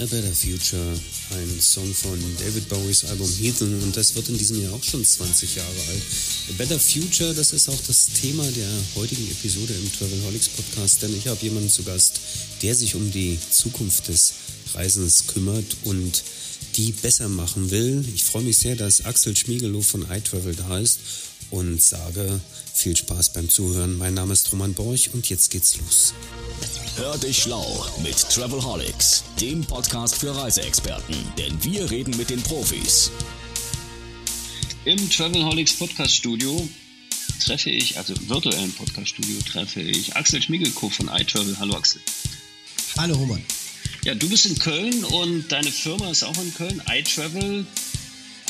A Better Future, ein Song von David Bowies Album Heathen. Und das wird in diesem Jahr auch schon 20 Jahre alt. A Better Future, das ist auch das Thema der heutigen Episode im Travelholics Podcast, denn ich habe jemanden zu Gast, der sich um die Zukunft des Reisens kümmert und die besser machen will. Ich freue mich sehr, dass Axel Schmiegelow von iTravel da ist und sage viel Spaß beim Zuhören. Mein Name ist Roman Borch und jetzt geht's los. Hör dich schlau mit Travelholics, dem Podcast für Reiseexperten, denn wir reden mit den Profis. Im Travelholics Podcast Studio treffe ich, also im virtuellen Podcast Studio treffe ich Axel Schmiegelko von iTravel. Hallo Axel. Hallo Roman. Ja, du bist in Köln und deine Firma ist auch in Köln. iTravel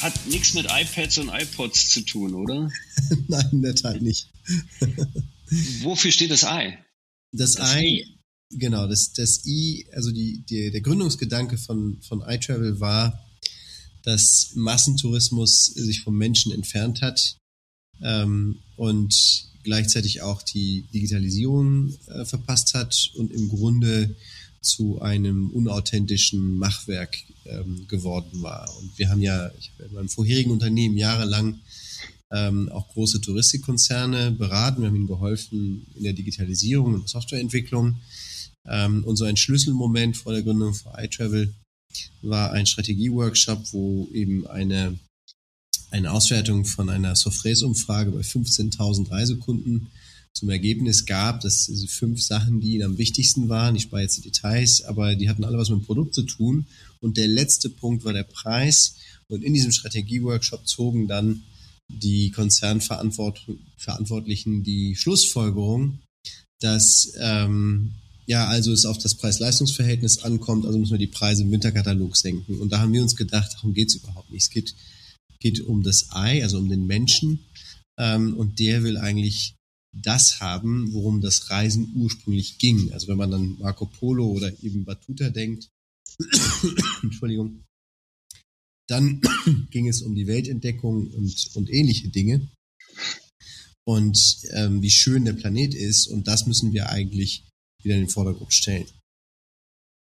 hat nichts mit iPads und iPods zu tun, oder? Nein, in der Tat nicht. Wofür steht das I? Das, das I, I, genau, das, das I, also die, die, der Gründungsgedanke von, von iTravel war, dass Massentourismus sich vom Menschen entfernt hat ähm, und gleichzeitig auch die Digitalisierung äh, verpasst hat und im Grunde zu einem unauthentischen Machwerk ähm, geworden war. Und wir haben ja, ich habe in meinem vorherigen Unternehmen jahrelang ähm, auch große Touristikkonzerne beraten. Wir haben ihnen geholfen in der Digitalisierung und Softwareentwicklung. Ähm, und so ein Schlüsselmoment vor der Gründung von iTravel war ein Strategieworkshop, wo eben eine, eine Auswertung von einer Sofres-Umfrage bei 15.000 Reisekunden zum Ergebnis gab, dass diese fünf Sachen, die ihnen am wichtigsten waren, ich spare jetzt die Details, aber die hatten alle was mit dem Produkt zu tun. Und der letzte Punkt war der Preis. Und in diesem Strategieworkshop zogen dann die Konzernverantwortlichen die Schlussfolgerung, dass ähm, ja, also es auf das Preis-Leistungs-Verhältnis ankommt, also müssen wir die Preise im Winterkatalog senken. Und da haben wir uns gedacht, darum geht es überhaupt nicht. Es geht, geht um das Ei, also um den Menschen. Ähm, und der will eigentlich das haben, worum das Reisen ursprünglich ging. Also wenn man an Marco Polo oder eben Batuta denkt, Entschuldigung, dann ging es um die Weltentdeckung und, und ähnliche Dinge. Und ähm, wie schön der Planet ist. Und das müssen wir eigentlich wieder in den Vordergrund stellen.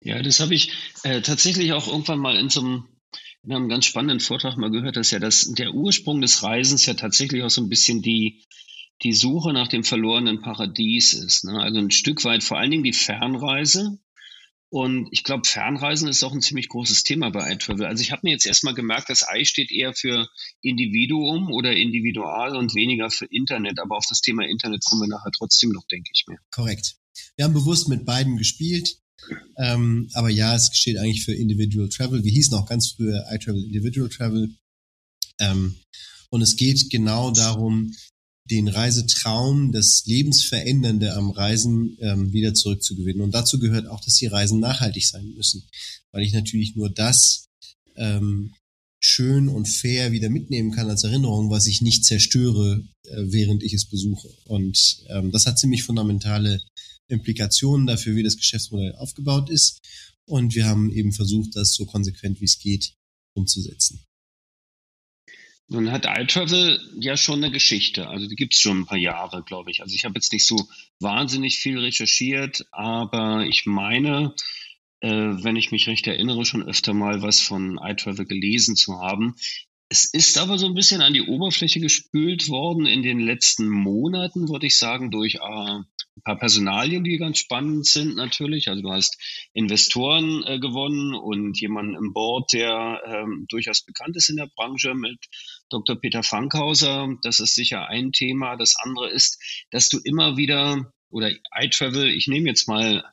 Ja, das habe ich äh, tatsächlich auch irgendwann mal in so einem, in einem ganz spannenden Vortrag mal gehört, dass ja das, der Ursprung des Reisens ja tatsächlich auch so ein bisschen die, die Suche nach dem verlorenen Paradies ist. Ne? Also ein Stück weit vor allen Dingen die Fernreise, und ich glaube, Fernreisen ist auch ein ziemlich großes Thema bei iTravel. Also ich habe mir jetzt erstmal gemerkt, das I steht eher für Individuum oder Individual und weniger für Internet. Aber auf das Thema Internet kommen wir nachher trotzdem noch, denke ich mir. Korrekt. Wir haben bewusst mit beiden gespielt. Ähm, aber ja, es steht eigentlich für Individual Travel. Wir hießen auch ganz früher iTravel Individual Travel. Ähm, und es geht genau darum, den Reisetraum, das Lebensverändernde am Reisen ähm, wieder zurückzugewinnen. Und dazu gehört auch, dass die Reisen nachhaltig sein müssen, weil ich natürlich nur das ähm, schön und fair wieder mitnehmen kann als Erinnerung, was ich nicht zerstöre, äh, während ich es besuche. Und ähm, das hat ziemlich fundamentale Implikationen dafür, wie das Geschäftsmodell aufgebaut ist. Und wir haben eben versucht, das so konsequent wie es geht umzusetzen. Nun hat iTravel ja schon eine Geschichte. Also die gibt es schon ein paar Jahre, glaube ich. Also ich habe jetzt nicht so wahnsinnig viel recherchiert, aber ich meine, äh, wenn ich mich recht erinnere, schon öfter mal was von iTravel gelesen zu haben. Es ist aber so ein bisschen an die Oberfläche gespült worden in den letzten Monaten, würde ich sagen, durch äh, ein paar Personalien, die ganz spannend sind natürlich. Also du hast Investoren äh, gewonnen und jemanden im Board, der ähm, durchaus bekannt ist in der Branche mit Dr. Peter Fankhauser. Das ist sicher ein Thema. Das andere ist, dass du immer wieder oder iTravel, ich nehme jetzt mal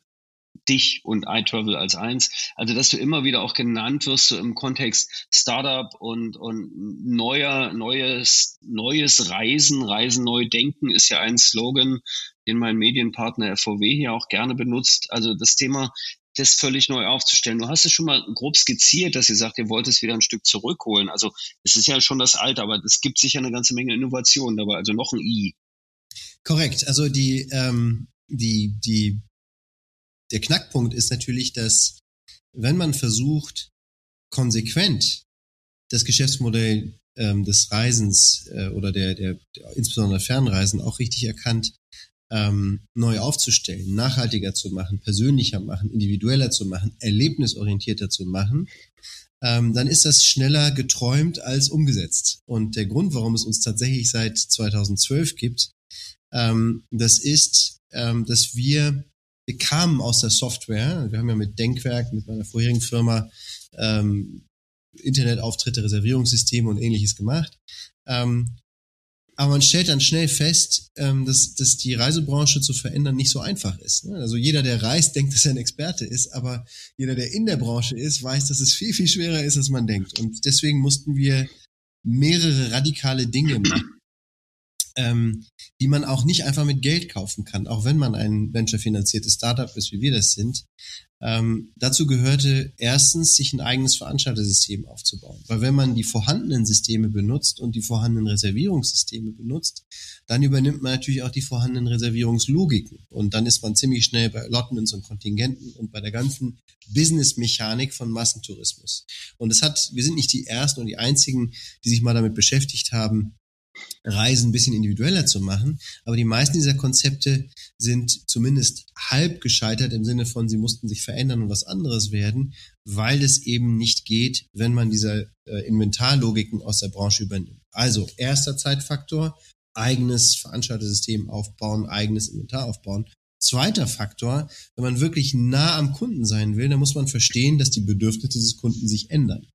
dich und iTravel als eins. Also, dass du immer wieder auch genannt wirst, so im Kontext Startup und, und neuer, neues, neues Reisen, Reisen neu denken ist ja ein Slogan, den mein Medienpartner FVW hier auch gerne benutzt. Also das Thema, das völlig neu aufzustellen. Du hast es schon mal grob skizziert, dass ihr sagt, ihr wollt es wieder ein Stück zurückholen. Also es ist ja schon das Alte, aber es gibt sicher eine ganze Menge Innovation dabei, also noch ein I. Korrekt. Also die, ähm, die, die, der Knackpunkt ist natürlich, dass wenn man versucht, konsequent das Geschäftsmodell ähm, des Reisens äh, oder der, der, der insbesondere Fernreisen auch richtig erkannt, ähm, neu aufzustellen, nachhaltiger zu machen, persönlicher machen, individueller zu machen, erlebnisorientierter zu machen, ähm, dann ist das schneller geträumt als umgesetzt. Und der Grund, warum es uns tatsächlich seit 2012 gibt, ähm, das ist, ähm, dass wir, wir kamen aus der Software. Wir haben ja mit Denkwerk, mit meiner vorherigen Firma, ähm, Internetauftritte, Reservierungssysteme und ähnliches gemacht. Ähm, aber man stellt dann schnell fest, ähm, dass, dass die Reisebranche zu verändern nicht so einfach ist. Ne? Also jeder, der reist, denkt, dass er ein Experte ist, aber jeder, der in der Branche ist, weiß, dass es viel, viel schwerer ist, als man denkt. Und deswegen mussten wir mehrere radikale Dinge machen ähm, die man auch nicht einfach mit Geld kaufen kann, auch wenn man ein venture-finanziertes Startup ist, wie wir das sind. Ähm, dazu gehörte erstens, sich ein eigenes Veranstaltersystem aufzubauen. Weil wenn man die vorhandenen Systeme benutzt und die vorhandenen Reservierungssysteme benutzt, dann übernimmt man natürlich auch die vorhandenen Reservierungslogiken. Und dann ist man ziemlich schnell bei Allotments und Kontingenten und bei der ganzen Business-Mechanik von Massentourismus. Und es hat, wir sind nicht die ersten und die einzigen, die sich mal damit beschäftigt haben, Reisen ein bisschen individueller zu machen. Aber die meisten dieser Konzepte sind zumindest halb gescheitert im Sinne von, sie mussten sich verändern und was anderes werden, weil es eben nicht geht, wenn man diese äh, Inventarlogiken aus der Branche übernimmt. Also erster Zeitfaktor, eigenes Veranstaltersystem aufbauen, eigenes Inventar aufbauen. Zweiter Faktor, wenn man wirklich nah am Kunden sein will, dann muss man verstehen, dass die Bedürfnisse des Kunden sich ändern.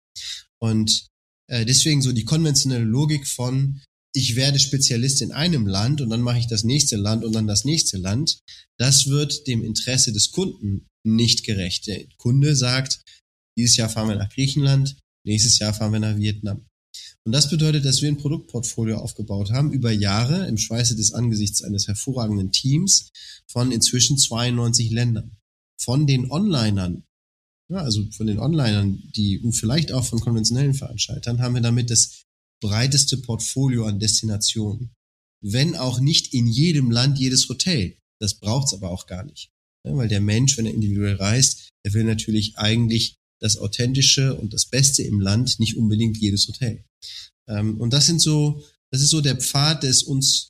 Und äh, deswegen so die konventionelle Logik von, ich werde Spezialist in einem Land und dann mache ich das nächste Land und dann das nächste Land, das wird dem Interesse des Kunden nicht gerecht. Der Kunde sagt, dieses Jahr fahren wir nach Griechenland, nächstes Jahr fahren wir nach Vietnam. Und das bedeutet, dass wir ein Produktportfolio aufgebaut haben über Jahre im Schweiße des Angesichts eines hervorragenden Teams von inzwischen 92 Ländern. Von den Onlinern, ja, also von den Onlinern, die und vielleicht auch von konventionellen Veranstaltern, haben wir damit das breiteste Portfolio an Destinationen. Wenn auch nicht in jedem Land jedes Hotel. Das braucht's aber auch gar nicht. Ja, weil der Mensch, wenn er individuell reist, er will natürlich eigentlich das Authentische und das Beste im Land, nicht unbedingt jedes Hotel. Ähm, und das sind so, das ist so der Pfad, der es uns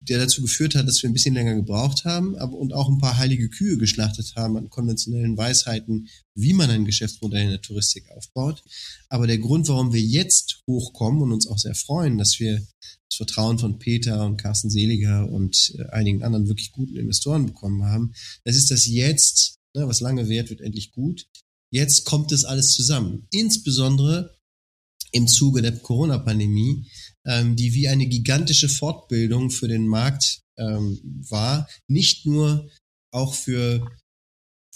der dazu geführt hat, dass wir ein bisschen länger gebraucht haben aber, und auch ein paar heilige Kühe geschlachtet haben an konventionellen Weisheiten, wie man ein Geschäftsmodell in der Touristik aufbaut. Aber der Grund, warum wir jetzt hochkommen und uns auch sehr freuen, dass wir das Vertrauen von Peter und Carsten Seliger und äh, einigen anderen wirklich guten Investoren bekommen haben, das ist, dass jetzt, ne, was lange währt, wird endlich gut. Jetzt kommt das alles zusammen. Insbesondere im Zuge der Corona-Pandemie, ähm, die wie eine gigantische Fortbildung für den Markt ähm, war. Nicht nur auch für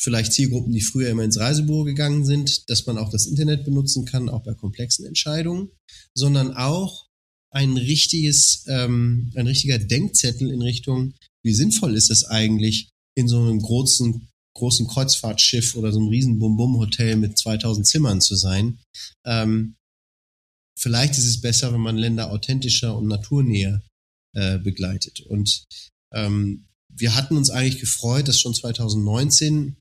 vielleicht Zielgruppen, die früher immer ins Reisebüro gegangen sind, dass man auch das Internet benutzen kann, auch bei komplexen Entscheidungen, sondern auch ein richtiges, ähm, ein richtiger Denkzettel in Richtung, wie sinnvoll ist es eigentlich, in so einem großen, großen Kreuzfahrtschiff oder so einem riesen Bum-Bum-Hotel mit 2000 Zimmern zu sein. Ähm, vielleicht ist es besser, wenn man Länder authentischer und naturnäher äh, begleitet. Und ähm, wir hatten uns eigentlich gefreut, dass schon 2019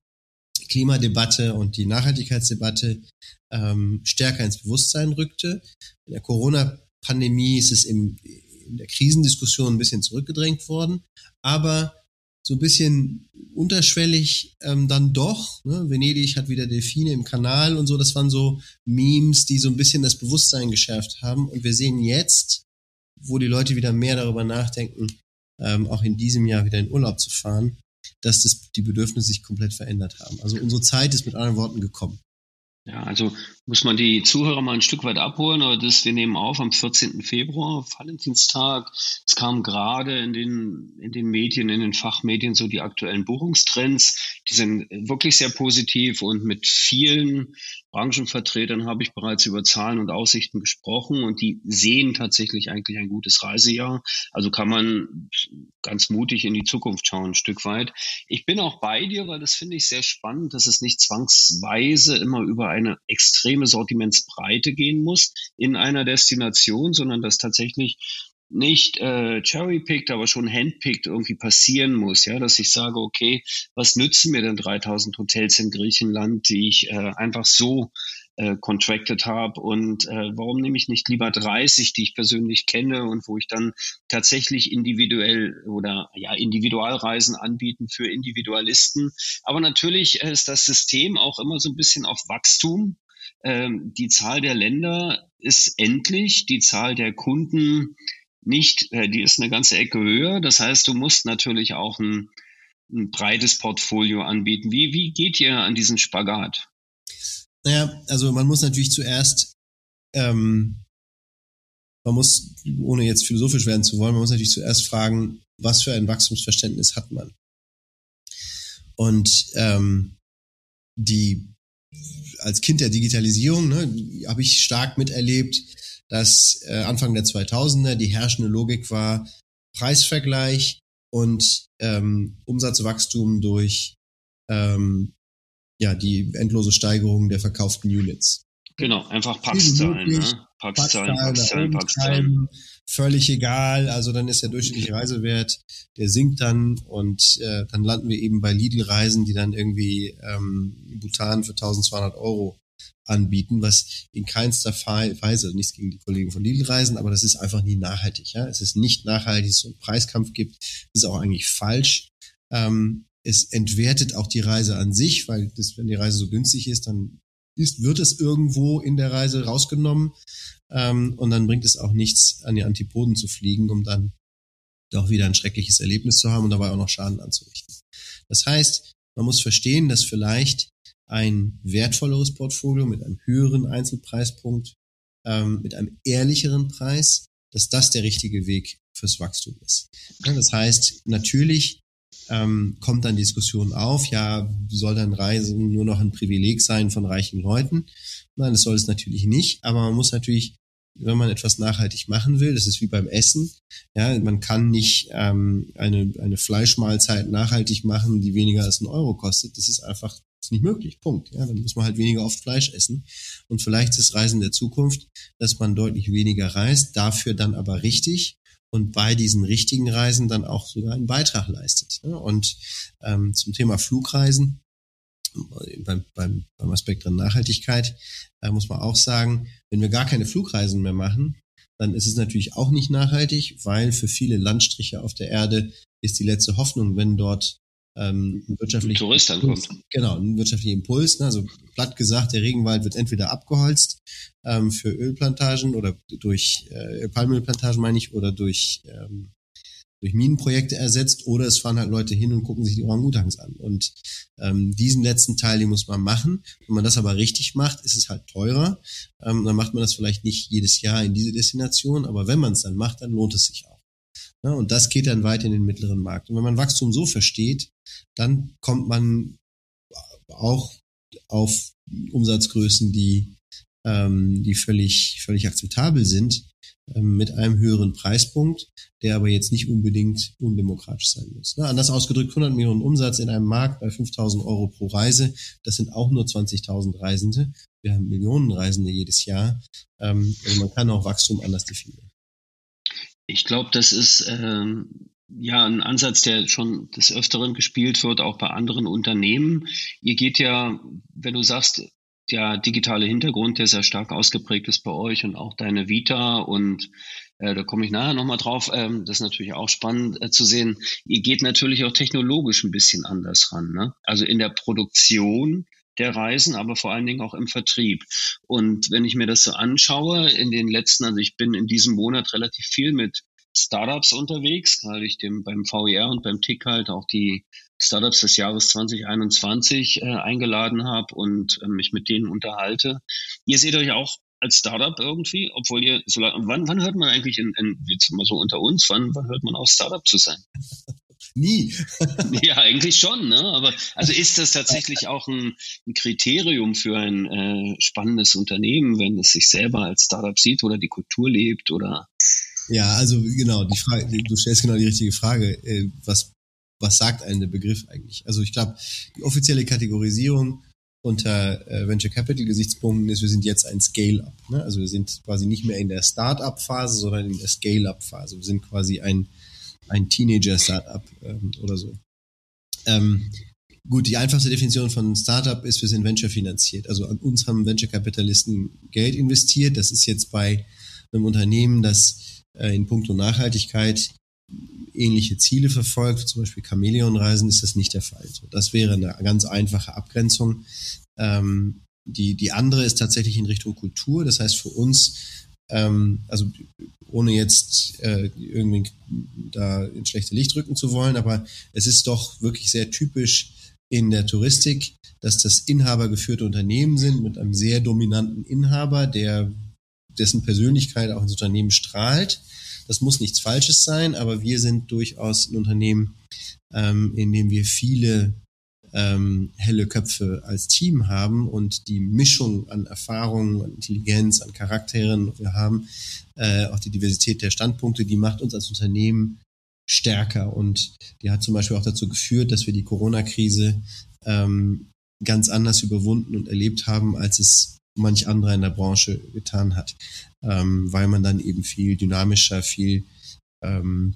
Klimadebatte und die Nachhaltigkeitsdebatte ähm, stärker ins Bewusstsein rückte. In der Corona-Pandemie ist es im, in der Krisendiskussion ein bisschen zurückgedrängt worden, aber so ein bisschen unterschwellig ähm, dann doch. Ne? Venedig hat wieder Delfine im Kanal und so. Das waren so Memes, die so ein bisschen das Bewusstsein geschärft haben. Und wir sehen jetzt, wo die Leute wieder mehr darüber nachdenken, ähm, auch in diesem Jahr wieder in Urlaub zu fahren, dass das, die Bedürfnisse sich komplett verändert haben. Also unsere Zeit ist mit anderen Worten gekommen. Ja, also muss man die Zuhörer mal ein Stück weit abholen, aber das, wir nehmen auf am 14. Februar, Valentinstag. Es kam gerade in den, in den Medien, in den Fachmedien so die aktuellen Buchungstrends. Die sind wirklich sehr positiv und mit vielen Branchenvertretern habe ich bereits über Zahlen und Aussichten gesprochen und die sehen tatsächlich eigentlich ein gutes Reisejahr. Also kann man ganz mutig in die Zukunft schauen, ein Stück weit. Ich bin auch bei dir, weil das finde ich sehr spannend, dass es nicht zwangsweise immer über eine extreme Sortimentsbreite gehen muss in einer Destination, sondern dass tatsächlich nicht äh, cherry-picked, aber schon handpicked irgendwie passieren muss, ja, dass ich sage, okay, was nützen mir denn 3000 Hotels in Griechenland, die ich äh, einfach so äh, contracted habe und äh, warum nehme ich nicht lieber 30, die ich persönlich kenne und wo ich dann tatsächlich individuell oder ja Individualreisen anbieten für Individualisten. Aber natürlich ist das System auch immer so ein bisschen auf Wachstum. Ähm, die Zahl der Länder ist endlich, die Zahl der Kunden nicht, äh, die ist eine ganze Ecke höher. Das heißt, du musst natürlich auch ein, ein breites Portfolio anbieten. Wie, wie geht ihr an diesen Spagat? Naja, also man muss natürlich zuerst, ähm, man muss, ohne jetzt philosophisch werden zu wollen, man muss natürlich zuerst fragen, was für ein Wachstumsverständnis hat man? Und ähm, die als Kind der Digitalisierung ne, habe ich stark miterlebt, dass äh, Anfang der 2000er die herrschende Logik war Preisvergleich und ähm, Umsatzwachstum durch ähm, ja, die endlose Steigerung der verkauften Units. Genau, einfach Packzahlen, ne? Packzahlen, Packzahlen, Packzahlen. Völlig egal. Also dann ist der durchschnittliche Reisewert, der sinkt dann und äh, dann landen wir eben bei Lidl-Reisen, die dann irgendwie ähm, Bhutan für 1200 Euro anbieten, was in keinster Weise, nichts gegen die Kollegen von Lidl reisen, aber das ist einfach nie nachhaltig. Ja? Es ist nicht nachhaltig, dass es so einen Preiskampf gibt. Ist auch eigentlich falsch. Ähm, es entwertet auch die Reise an sich, weil das, wenn die Reise so günstig ist, dann ist, wird es irgendwo in der Reise rausgenommen ähm, und dann bringt es auch nichts, an die Antipoden zu fliegen, um dann doch wieder ein schreckliches Erlebnis zu haben und dabei auch noch Schaden anzurichten. Das heißt, man muss verstehen, dass vielleicht ein wertvolleres Portfolio mit einem höheren Einzelpreispunkt, ähm, mit einem ehrlicheren Preis, dass das der richtige Weg fürs Wachstum ist. Das heißt, natürlich ähm, kommt dann Diskussion auf, ja, soll dann Reisen nur noch ein Privileg sein von reichen Leuten? Nein, das soll es natürlich nicht, aber man muss natürlich wenn man etwas nachhaltig machen will, das ist wie beim Essen. Ja, man kann nicht ähm, eine, eine Fleischmahlzeit nachhaltig machen, die weniger als ein Euro kostet. Das ist einfach ist nicht möglich. Punkt. Ja, dann muss man halt weniger oft Fleisch essen. Und vielleicht ist Reisen der Zukunft, dass man deutlich weniger reist, dafür dann aber richtig und bei diesen richtigen Reisen dann auch sogar einen Beitrag leistet. Und ähm, zum Thema Flugreisen, beim, beim, beim Aspekt der Nachhaltigkeit, äh, muss man auch sagen, wenn wir gar keine Flugreisen mehr machen, dann ist es natürlich auch nicht nachhaltig, weil für viele Landstriche auf der Erde ist die letzte Hoffnung, wenn dort ähm, ein wirtschaftlicher Tourist ankommt. Genau, ein wirtschaftlicher Impuls. Ne? Also platt gesagt, der Regenwald wird entweder abgeholzt ähm, für Ölplantagen oder durch äh, Palmölplantagen meine ich oder durch ähm, durch Minenprojekte ersetzt oder es fahren halt Leute hin und gucken sich die Orangutans an. Und ähm, diesen letzten Teil, den muss man machen. Wenn man das aber richtig macht, ist es halt teurer. Ähm, dann macht man das vielleicht nicht jedes Jahr in diese Destination, aber wenn man es dann macht, dann lohnt es sich auch. Ja, und das geht dann weit in den mittleren Markt. Und wenn man Wachstum so versteht, dann kommt man auch auf Umsatzgrößen, die, ähm, die völlig, völlig akzeptabel sind, ähm, mit einem höheren Preispunkt, der aber jetzt nicht unbedingt undemokratisch sein muss. Ne? Anders ausgedrückt, 100 Millionen Umsatz in einem Markt bei 5000 Euro pro Reise, das sind auch nur 20.000 Reisende. Wir haben Millionen Reisende jedes Jahr. Ähm, also man kann auch Wachstum anders definieren. Ich glaube, das ist ähm, ja ein Ansatz, der schon des Öfteren gespielt wird, auch bei anderen Unternehmen. Ihr geht ja, wenn du sagst, der digitale Hintergrund, der sehr stark ausgeprägt ist bei euch und auch deine Vita und äh, da komme ich nachher nochmal drauf. Ähm, das ist natürlich auch spannend äh, zu sehen. Ihr geht natürlich auch technologisch ein bisschen anders ran. Ne? Also in der Produktion der Reisen, aber vor allen Dingen auch im Vertrieb. Und wenn ich mir das so anschaue, in den letzten, also ich bin in diesem Monat relativ viel mit Startups unterwegs, weil ich dem beim VER und beim TIC halt auch die Startups des Jahres 2021 äh, eingeladen habe und äh, mich mit denen unterhalte. Ihr seht euch auch als Startup irgendwie, obwohl ihr so lange, wann, wann hört man eigentlich in, in jetzt mal so unter uns, wann, wann hört man auf Startup zu sein? Nie. ja, eigentlich schon, ne? Aber also ist das tatsächlich auch ein, ein Kriterium für ein äh, spannendes Unternehmen, wenn es sich selber als Startup sieht oder die Kultur lebt oder? Ja, also genau, die Frage, du stellst genau die richtige Frage. Äh, was, was sagt einem der Begriff eigentlich? Also ich glaube, die offizielle Kategorisierung unter äh, Venture Capital Gesichtspunkten ist, wir sind jetzt ein Scale-up. Ne? Also wir sind quasi nicht mehr in der Start-up-Phase, sondern in der Scale-up-Phase. Wir sind quasi ein ein Teenager-Startup ähm, oder so. Ähm, gut, die einfachste Definition von Startup ist, wir sind Venture finanziert. Also an uns haben Venture-Kapitalisten Geld investiert. Das ist jetzt bei einem Unternehmen, das äh, in puncto Nachhaltigkeit ähnliche Ziele verfolgt, zum Beispiel Chamäleon-Reisen, ist das nicht der Fall. So, das wäre eine ganz einfache Abgrenzung. Ähm, die, die andere ist tatsächlich in Richtung Kultur. Das heißt für uns, ähm, also ohne jetzt äh, irgendwie da ins schlechte Licht rücken zu wollen, aber es ist doch wirklich sehr typisch in der Touristik, dass das inhabergeführte Unternehmen sind mit einem sehr dominanten Inhaber, der dessen Persönlichkeit auch ins Unternehmen strahlt. Das muss nichts Falsches sein, aber wir sind durchaus ein Unternehmen, ähm, in dem wir viele ähm, helle Köpfe als Team haben und die Mischung an Erfahrungen, an Intelligenz, an Charakteren, wir haben äh, auch die Diversität der Standpunkte, die macht uns als Unternehmen stärker. Und die hat zum Beispiel auch dazu geführt, dass wir die Corona-Krise ähm, ganz anders überwunden und erlebt haben, als es manch anderer in der Branche getan hat, ähm, weil man dann eben viel dynamischer, viel ähm,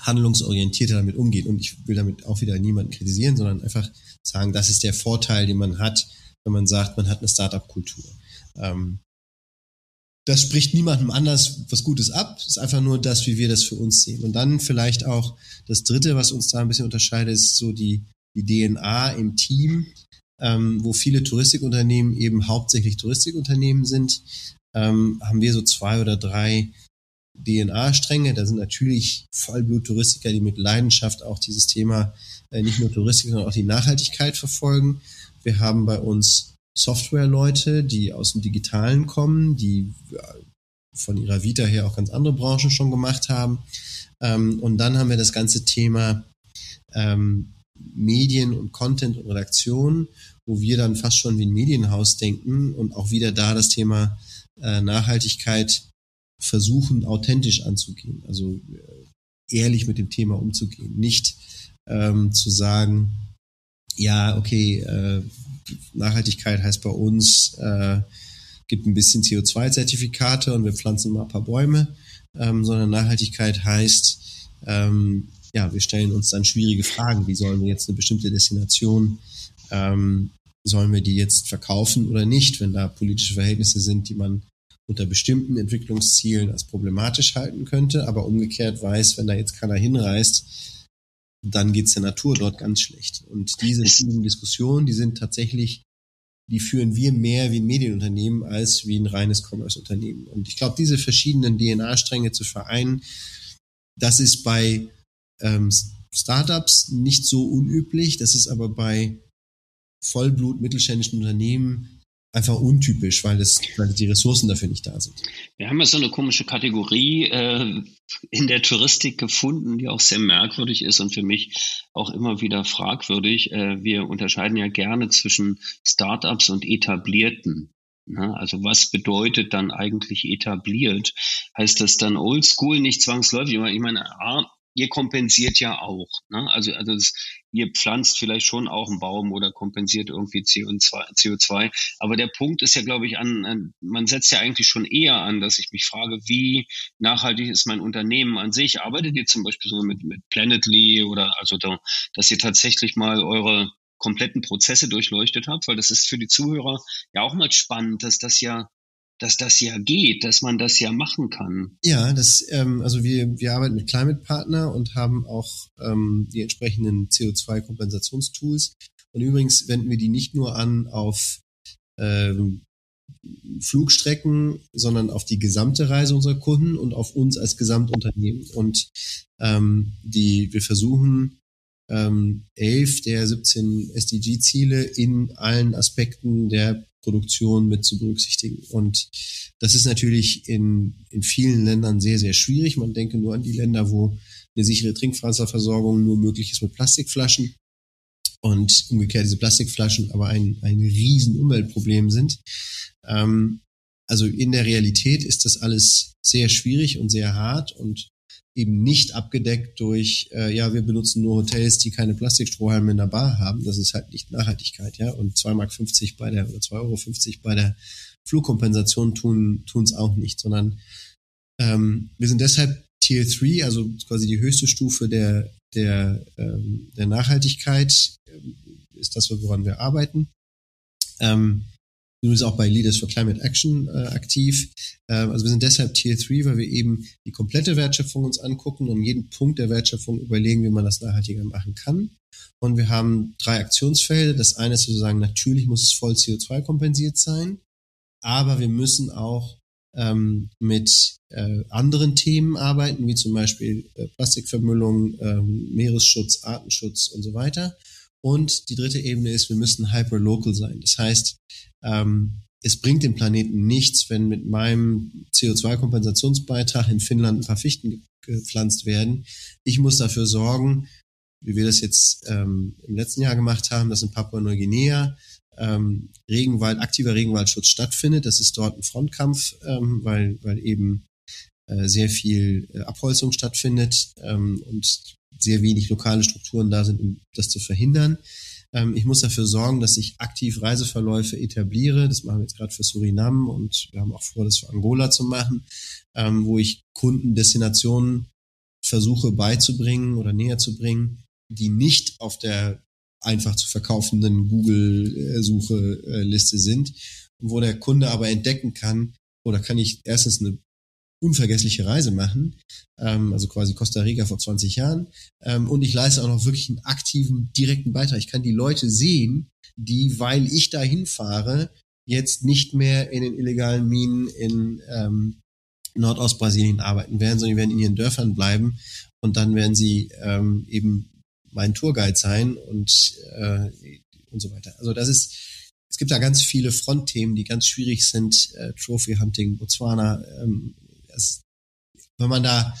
handlungsorientierter damit umgeht. Und ich will damit auch wieder niemanden kritisieren, sondern einfach sagen, das ist der Vorteil, den man hat, wenn man sagt, man hat eine Startup-Kultur. Ähm, das spricht niemandem anders was Gutes ab. Es ist einfach nur das, wie wir das für uns sehen. Und dann vielleicht auch das Dritte, was uns da ein bisschen unterscheidet, ist so die, die DNA im Team, ähm, wo viele Touristikunternehmen eben hauptsächlich Touristikunternehmen sind, ähm, haben wir so zwei oder drei DNA-Stränge. Da sind natürlich Vollblut-Touristiker, die mit Leidenschaft auch dieses Thema äh, nicht nur Touristik, sondern auch die Nachhaltigkeit verfolgen. Wir haben bei uns Software-Leute, die aus dem Digitalen kommen, die von ihrer Vita her auch ganz andere Branchen schon gemacht haben. Ähm, und dann haben wir das ganze Thema ähm, Medien und Content und Redaktion, wo wir dann fast schon wie ein Medienhaus denken und auch wieder da das Thema äh, Nachhaltigkeit versuchen, authentisch anzugehen, also äh, ehrlich mit dem Thema umzugehen. Nicht ähm, zu sagen, ja, okay, äh, Nachhaltigkeit heißt bei uns, äh, gibt ein bisschen CO2-Zertifikate und wir pflanzen mal ein paar Bäume, ähm, sondern Nachhaltigkeit heißt, ähm, ja, wir stellen uns dann schwierige Fragen. Wie sollen wir jetzt eine bestimmte Destination, ähm, sollen wir die jetzt verkaufen oder nicht, wenn da politische Verhältnisse sind, die man unter bestimmten Entwicklungszielen als problematisch halten könnte, aber umgekehrt weiß, wenn da jetzt keiner hinreist, dann geht's der Natur dort ganz schlecht. Und diese Diskussionen, die sind tatsächlich, die führen wir mehr wie ein Medienunternehmen als wie ein reines Commerce-Unternehmen. Und ich glaube, diese verschiedenen DNA-Stränge zu vereinen, das ist bei ähm, Startups nicht so unüblich, das ist aber bei Vollblut mittelständischen Unternehmen einfach untypisch, weil, das, weil die Ressourcen dafür nicht da sind. Wir haben ja so eine komische Kategorie äh, in der Touristik gefunden, die auch sehr merkwürdig ist und für mich auch immer wieder fragwürdig. Äh, wir unterscheiden ja gerne zwischen Startups und etablierten. Ne? Also was bedeutet dann eigentlich etabliert? Heißt das dann oldschool nicht zwangsläufig? Ich meine, A, ihr kompensiert ja auch. Ne? Also, also das, ihr pflanzt vielleicht schon auch einen Baum oder kompensiert irgendwie CO2, CO2. Aber der Punkt ist ja, glaube ich, an, an, man setzt ja eigentlich schon eher an, dass ich mich frage, wie nachhaltig ist mein Unternehmen an sich? Arbeitet ihr zum Beispiel so mit, mit Planetly oder also da, dass ihr tatsächlich mal eure kompletten Prozesse durchleuchtet habt? Weil das ist für die Zuhörer ja auch mal spannend, dass das ja dass das ja geht, dass man das ja machen kann. Ja, das, ähm, also wir, wir arbeiten mit Climate Partner und haben auch ähm, die entsprechenden CO2-Kompensationstools. Und übrigens wenden wir die nicht nur an auf ähm, Flugstrecken, sondern auf die gesamte Reise unserer Kunden und auf uns als Gesamtunternehmen. Und ähm, die, wir versuchen ähm, elf der 17 SDG-Ziele in allen Aspekten der Produktion mit zu berücksichtigen. Und das ist natürlich in, in vielen Ländern sehr, sehr schwierig. Man denke nur an die Länder, wo eine sichere Trinkwasserversorgung nur möglich ist mit Plastikflaschen und umgekehrt diese Plastikflaschen aber ein, ein riesen sind. Ähm, also in der Realität ist das alles sehr schwierig und sehr hart und eben nicht abgedeckt durch, äh, ja, wir benutzen nur Hotels, die keine Plastikstrohhalme in der Bar haben. Das ist halt nicht Nachhaltigkeit, ja. Und 2,50 Mark bei der, oder 2,50 Euro bei der Flugkompensation tun es auch nicht, sondern ähm, wir sind deshalb Tier 3, also quasi die höchste Stufe der, der, ähm, der Nachhaltigkeit, ähm, ist das, woran wir arbeiten. Ähm, Bist auch bei Leaders for Climate Action äh, aktiv. Ähm, also wir sind deshalb Tier 3, weil wir eben die komplette Wertschöpfung uns angucken und jeden Punkt der Wertschöpfung überlegen, wie man das nachhaltiger machen kann. Und wir haben drei Aktionsfelder. Das eine ist sozusagen, natürlich muss es voll CO2 kompensiert sein, aber wir müssen auch ähm, mit äh, anderen Themen arbeiten, wie zum Beispiel äh, Plastikvermüllung, ähm, Meeresschutz, Artenschutz und so weiter. Und die dritte Ebene ist, wir müssen hyperlocal sein. Das heißt, ähm, es bringt dem Planeten nichts, wenn mit meinem CO2-Kompensationsbeitrag in Finnland ein paar Fichten gepflanzt werden. Ich muss dafür sorgen, wie wir das jetzt ähm, im letzten Jahr gemacht haben, dass in Papua-Neuguinea ähm, Regenwald, aktiver Regenwaldschutz stattfindet. Das ist dort ein Frontkampf, ähm, weil, weil eben äh, sehr viel äh, Abholzung stattfindet ähm, und sehr wenig lokale Strukturen da sind, um das zu verhindern. Ähm, ich muss dafür sorgen, dass ich aktiv Reiseverläufe etabliere. Das machen wir jetzt gerade für Surinam und wir haben auch vor, das für Angola zu machen, ähm, wo ich Kunden Destinationen versuche beizubringen oder näher zu bringen, die nicht auf der einfach zu verkaufenden Google-Suche-Liste sind, wo der Kunde aber entdecken kann, oder kann ich erstens eine unvergessliche Reise machen, ähm, also quasi Costa Rica vor 20 Jahren. Ähm, und ich leiste auch noch wirklich einen aktiven, direkten Beitrag. Ich kann die Leute sehen, die, weil ich da hinfahre, jetzt nicht mehr in den illegalen Minen in ähm, Nordostbrasilien arbeiten werden, sondern die werden in ihren Dörfern bleiben und dann werden sie ähm, eben mein Tourguide sein und, äh, und so weiter. Also das ist, es gibt da ganz viele Frontthemen, die ganz schwierig sind. Äh, Trophy Hunting, Botswana, ähm, das, wenn man da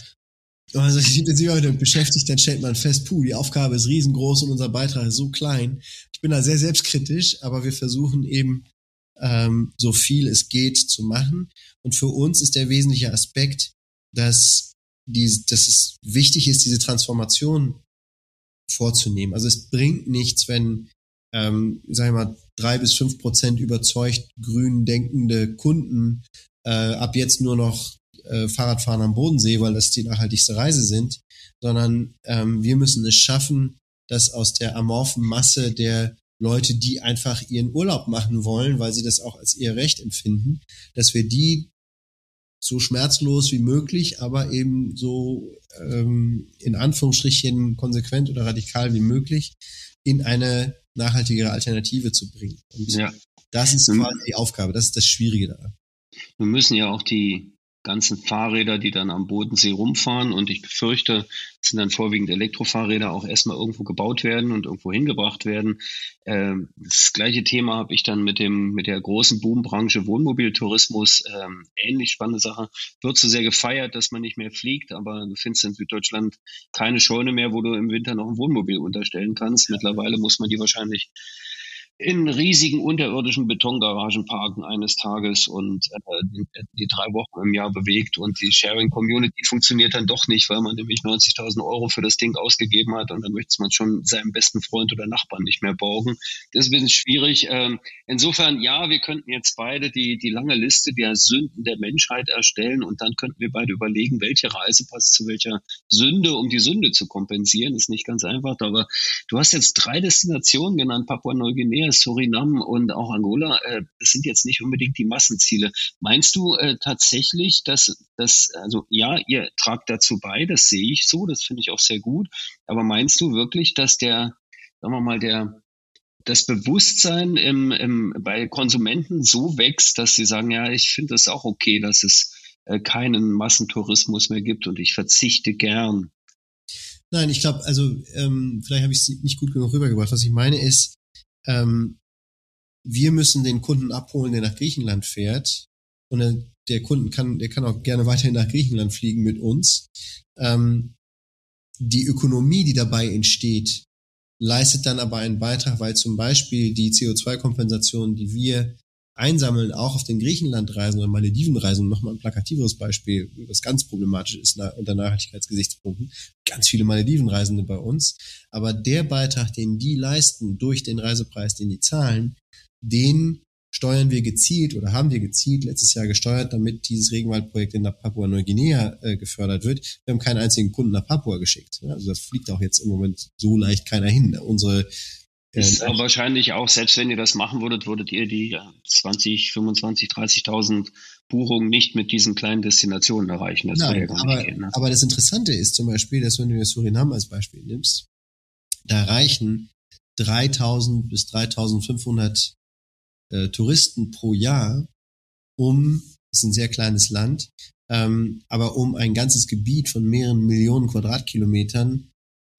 wenn man sich intensiver damit beschäftigt, dann stellt man fest, puh, die Aufgabe ist riesengroß und unser Beitrag ist so klein. Ich bin da sehr selbstkritisch, aber wir versuchen eben ähm, so viel es geht zu machen. Und für uns ist der wesentliche Aspekt, dass, die, dass es wichtig ist, diese Transformation vorzunehmen. Also es bringt nichts, wenn, ähm, sagen wir mal, drei bis fünf Prozent überzeugt grün denkende Kunden äh, ab jetzt nur noch äh, Fahrradfahren am Bodensee, weil das die nachhaltigste Reise sind, sondern ähm, wir müssen es schaffen, dass aus der amorphen Masse der Leute, die einfach ihren Urlaub machen wollen, weil sie das auch als ihr Recht empfinden, dass wir die so schmerzlos wie möglich, aber eben so ähm, in Anführungsstrichen konsequent oder radikal wie möglich in eine nachhaltigere Alternative zu bringen. Und ja. das ist quasi die Aufgabe, das ist das Schwierige daran. Wir müssen ja auch die ganzen Fahrräder, die dann am Bodensee rumfahren. Und ich befürchte, es sind dann vorwiegend Elektrofahrräder auch erstmal irgendwo gebaut werden und irgendwo hingebracht werden. Ähm, das gleiche Thema habe ich dann mit dem, mit der großen Boombranche Wohnmobiltourismus. Ähm, ähnlich spannende Sache. Wird so sehr gefeiert, dass man nicht mehr fliegt, aber du findest in Süddeutschland keine Scheune mehr, wo du im Winter noch ein Wohnmobil unterstellen kannst. Mittlerweile muss man die wahrscheinlich in riesigen unterirdischen Betongaragen parken eines Tages und äh, die, die, drei Wochen im Jahr bewegt und die Sharing Community funktioniert dann doch nicht, weil man nämlich 90.000 Euro für das Ding ausgegeben hat und dann möchte man schon seinem besten Freund oder Nachbarn nicht mehr borgen. Das ist ein bisschen schwierig. Ähm, insofern, ja, wir könnten jetzt beide die, die lange Liste der Sünden der Menschheit erstellen und dann könnten wir beide überlegen, welche Reise passt zu welcher Sünde, um die Sünde zu kompensieren. Ist nicht ganz einfach, aber du hast jetzt drei Destinationen genannt, Papua-Neuguinea, Surinam und auch Angola, äh, das sind jetzt nicht unbedingt die Massenziele. Meinst du äh, tatsächlich, dass das, also ja, ihr tragt dazu bei, das sehe ich so, das finde ich auch sehr gut, aber meinst du wirklich, dass der, sagen wir mal, der das Bewusstsein im, im, bei Konsumenten so wächst, dass sie sagen, ja, ich finde es auch okay, dass es äh, keinen Massentourismus mehr gibt und ich verzichte gern. Nein, ich glaube, also ähm, vielleicht habe ich es nicht gut genug rübergebracht. Was ich meine ist, ähm, wir müssen den Kunden abholen, der nach Griechenland fährt. Und der, der Kunden kann, der kann auch gerne weiterhin nach Griechenland fliegen mit uns. Ähm, die Ökonomie, die dabei entsteht, leistet dann aber einen Beitrag, weil zum Beispiel die CO2-Kompensation, die wir einsammeln, auch auf den Griechenlandreisen oder Maledivenreisen, nochmal ein plakativeres Beispiel, was ganz problematisch ist unter Nachhaltigkeitsgesichtspunkten, ganz viele Maledivenreisende bei uns. Aber der Beitrag, den die leisten durch den Reisepreis, den die zahlen, den steuern wir gezielt oder haben wir gezielt letztes Jahr gesteuert, damit dieses Regenwaldprojekt in Papua-Neuguinea äh, gefördert wird. Wir haben keinen einzigen Kunden nach Papua geschickt. Also das fliegt auch jetzt im Moment so leicht keiner hin. Unsere ist aber wahrscheinlich auch, selbst wenn ihr das machen würdet, würdet ihr die 20, 25, 30.000 Buchungen nicht mit diesen kleinen Destinationen erreichen. Das Nein, ja gar aber, nicht gehen, ne? aber das Interessante ist zum Beispiel, dass wenn du Suriname als Beispiel nimmst, da reichen 3000 bis 3500 äh, Touristen pro Jahr, um, ist ein sehr kleines Land, ähm, aber um ein ganzes Gebiet von mehreren Millionen Quadratkilometern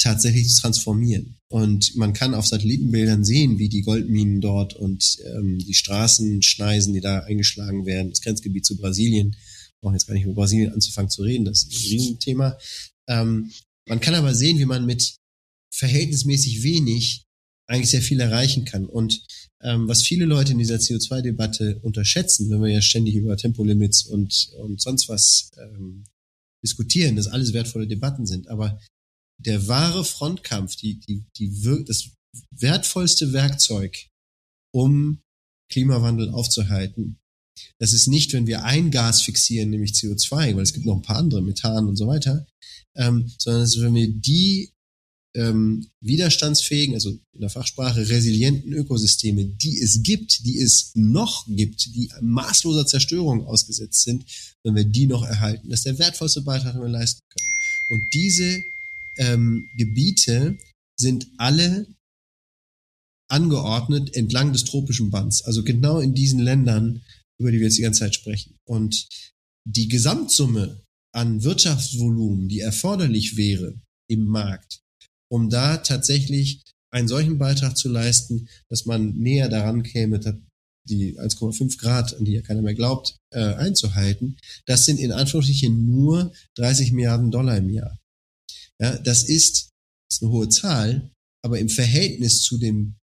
tatsächlich transformieren. Und man kann auf Satellitenbildern sehen, wie die Goldminen dort und ähm, die Straßenschneisen, die da eingeschlagen werden, das Grenzgebiet zu Brasilien, brauchen jetzt gar nicht über Brasilien anzufangen zu reden, das ist ein Riesenthema. Ähm, man kann aber sehen, wie man mit verhältnismäßig wenig eigentlich sehr viel erreichen kann. Und ähm, was viele Leute in dieser CO2-Debatte unterschätzen, wenn wir ja ständig über Tempolimits und, und sonst was ähm, diskutieren, dass alles wertvolle Debatten sind. Aber der wahre Frontkampf, die, die, die, das wertvollste Werkzeug, um Klimawandel aufzuhalten, das ist nicht, wenn wir ein Gas fixieren, nämlich CO2, weil es gibt noch ein paar andere, Methan und so weiter, ähm, sondern es ist, wenn wir die ähm, widerstandsfähigen, also in der Fachsprache resilienten Ökosysteme, die es gibt, die es noch gibt, die maßloser Zerstörung ausgesetzt sind, wenn wir die noch erhalten. Das ist der wertvollste Beitrag, den wir leisten können. Und diese ähm, Gebiete sind alle angeordnet entlang des tropischen Bands, also genau in diesen Ländern, über die wir jetzt die ganze Zeit sprechen. Und die Gesamtsumme an Wirtschaftsvolumen, die erforderlich wäre im Markt, um da tatsächlich einen solchen Beitrag zu leisten, dass man näher daran käme, die 1,5 Grad, an die ja keiner mehr glaubt, äh, einzuhalten. Das sind in Anführungsstrichen nur 30 Milliarden Dollar im Jahr. Ja, das ist, ist eine hohe Zahl, aber im Verhältnis zu dem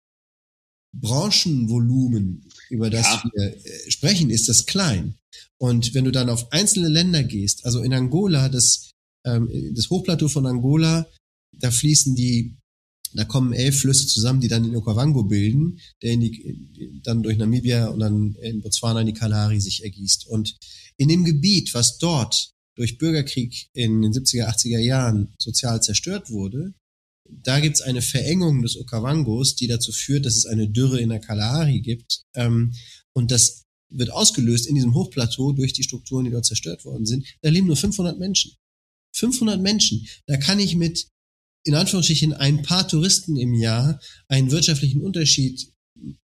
Branchenvolumen, über das ja. wir äh, sprechen, ist das klein. Und wenn du dann auf einzelne Länder gehst, also in Angola, das, ähm, das Hochplateau von Angola da fließen die, da kommen elf Flüsse zusammen, die dann den Okavango bilden, der in die, dann durch Namibia und dann in Botswana in die Kalahari sich ergießt. Und in dem Gebiet, was dort durch Bürgerkrieg in den 70er, 80er Jahren sozial zerstört wurde, da gibt's eine Verengung des Okavangos, die dazu führt, dass es eine Dürre in der Kalahari gibt. Ähm, und das wird ausgelöst in diesem Hochplateau durch die Strukturen, die dort zerstört worden sind. Da leben nur 500 Menschen. 500 Menschen. Da kann ich mit in Anführungsstrichen ein paar Touristen im Jahr einen wirtschaftlichen Unterschied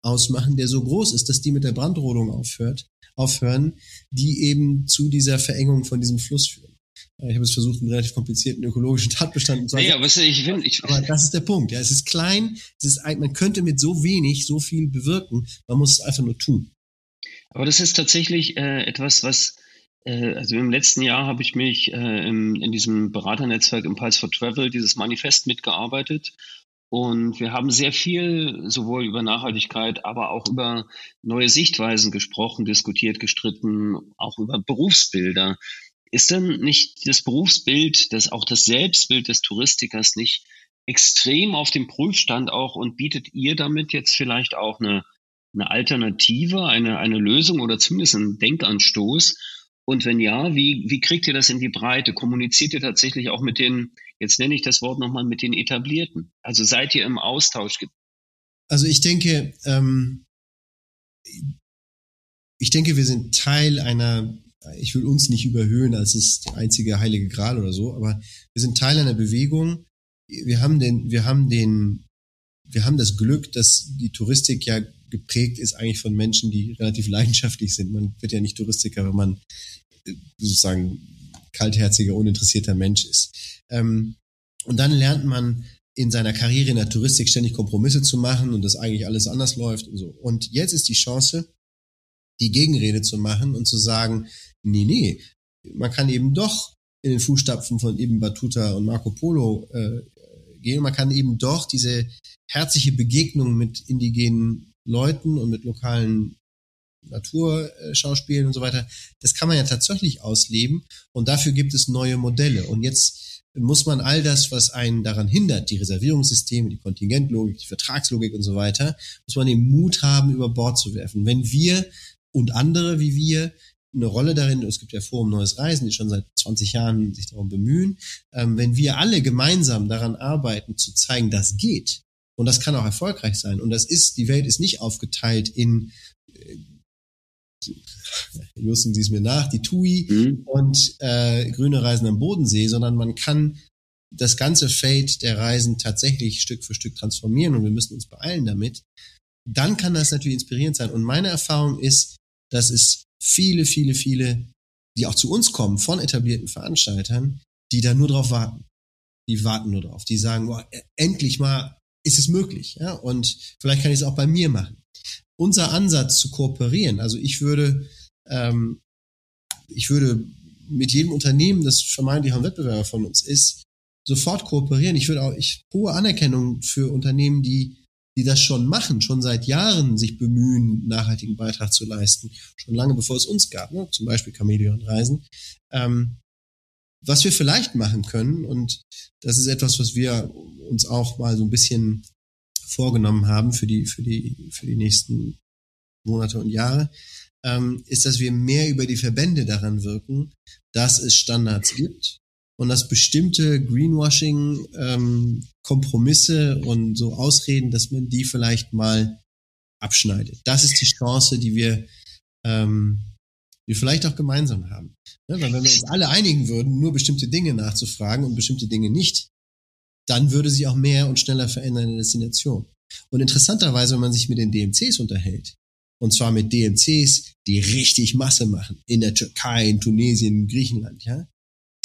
ausmachen, der so groß ist, dass die mit der Brandrodung aufhört, aufhören, die eben zu dieser Verengung von diesem Fluss führen. Ich habe es versucht, einen relativ komplizierten ökologischen Tatbestand zu sagen. Ja, aber, ich find, ich, aber das ist der Punkt. Ja, es ist klein, es ist, man könnte mit so wenig so viel bewirken. Man muss es einfach nur tun. Aber das ist tatsächlich äh, etwas, was äh, also im letzten Jahr habe ich mich äh, in, in diesem Beraternetzwerk Impulse for Travel, dieses Manifest mitgearbeitet. Und wir haben sehr viel sowohl über Nachhaltigkeit, aber auch über neue Sichtweisen gesprochen, diskutiert, gestritten, auch über Berufsbilder. Ist denn nicht das Berufsbild, das auch das Selbstbild des Touristikers nicht extrem auf dem Prüfstand auch und bietet ihr damit jetzt vielleicht auch eine, eine Alternative, eine, eine Lösung oder zumindest einen Denkanstoß, und wenn ja, wie, wie kriegt ihr das in die Breite? Kommuniziert ihr tatsächlich auch mit den, jetzt nenne ich das Wort nochmal, mit den Etablierten? Also seid ihr im Austausch? Also ich denke, ähm, ich denke, wir sind Teil einer, ich will uns nicht überhöhen als das einzige heilige Gral oder so, aber wir sind Teil einer Bewegung. Wir haben den, wir haben den, wir haben das Glück, dass die Touristik ja geprägt ist eigentlich von Menschen, die relativ leidenschaftlich sind. Man wird ja nicht Touristiker, wenn man äh, sozusagen kaltherziger, uninteressierter Mensch ist. Ähm, und dann lernt man in seiner Karriere in der Touristik ständig Kompromisse zu machen und dass eigentlich alles anders läuft und so. Und jetzt ist die Chance, die Gegenrede zu machen und zu sagen, nee, nee, man kann eben doch in den Fußstapfen von Ibn Battuta und Marco Polo äh, gehen. Man kann eben doch diese herzliche Begegnung mit indigenen Leuten und mit lokalen Naturschauspielen und so weiter, das kann man ja tatsächlich ausleben und dafür gibt es neue Modelle. Und jetzt muss man all das, was einen daran hindert, die Reservierungssysteme, die Kontingentlogik, die Vertragslogik und so weiter, muss man den Mut haben, über Bord zu werfen. Wenn wir und andere wie wir eine Rolle darin, es gibt ja Forum Neues Reisen, die schon seit 20 Jahren sich darum bemühen, ähm, wenn wir alle gemeinsam daran arbeiten, zu zeigen, das geht, und das kann auch erfolgreich sein, und das ist, die Welt ist nicht aufgeteilt in äh, Justen Sie es mir nach, die TUI mhm. und äh, grüne Reisen am Bodensee, sondern man kann das ganze Fate der Reisen tatsächlich Stück für Stück transformieren und wir müssen uns beeilen damit. Dann kann das natürlich inspirierend sein. Und meine Erfahrung ist, dass es viele, viele, viele, die auch zu uns kommen von etablierten Veranstaltern, die da nur drauf warten. Die warten nur drauf. Die sagen, boah, endlich mal ist es möglich. Ja? Und vielleicht kann ich es auch bei mir machen unser Ansatz zu kooperieren, also ich würde, ähm, ich würde mit jedem Unternehmen, das vermeintlich ein Wettbewerber von uns ist, sofort kooperieren. Ich würde auch ich, hohe Anerkennung für Unternehmen, die, die das schon machen, schon seit Jahren sich bemühen, nachhaltigen Beitrag zu leisten, schon lange bevor es uns gab, ne? zum Beispiel Chameleon Reisen. Ähm, was wir vielleicht machen können, und das ist etwas, was wir uns auch mal so ein bisschen vorgenommen haben für die, für die, für die nächsten Monate und Jahre, ähm, ist, dass wir mehr über die Verbände daran wirken, dass es Standards gibt und dass bestimmte Greenwashing ähm, Kompromisse und so Ausreden, dass man die vielleicht mal abschneidet. Das ist die Chance, die wir, ähm, wir vielleicht auch gemeinsam haben. Ja, weil wenn wir uns alle einigen würden, nur bestimmte Dinge nachzufragen und bestimmte Dinge nicht, dann würde sie auch mehr und schneller verändern in der Destination. Und interessanterweise, wenn man sich mit den DMCs unterhält, und zwar mit DMCs, die richtig Masse machen, in der Türkei, in Tunesien, in Griechenland, ja,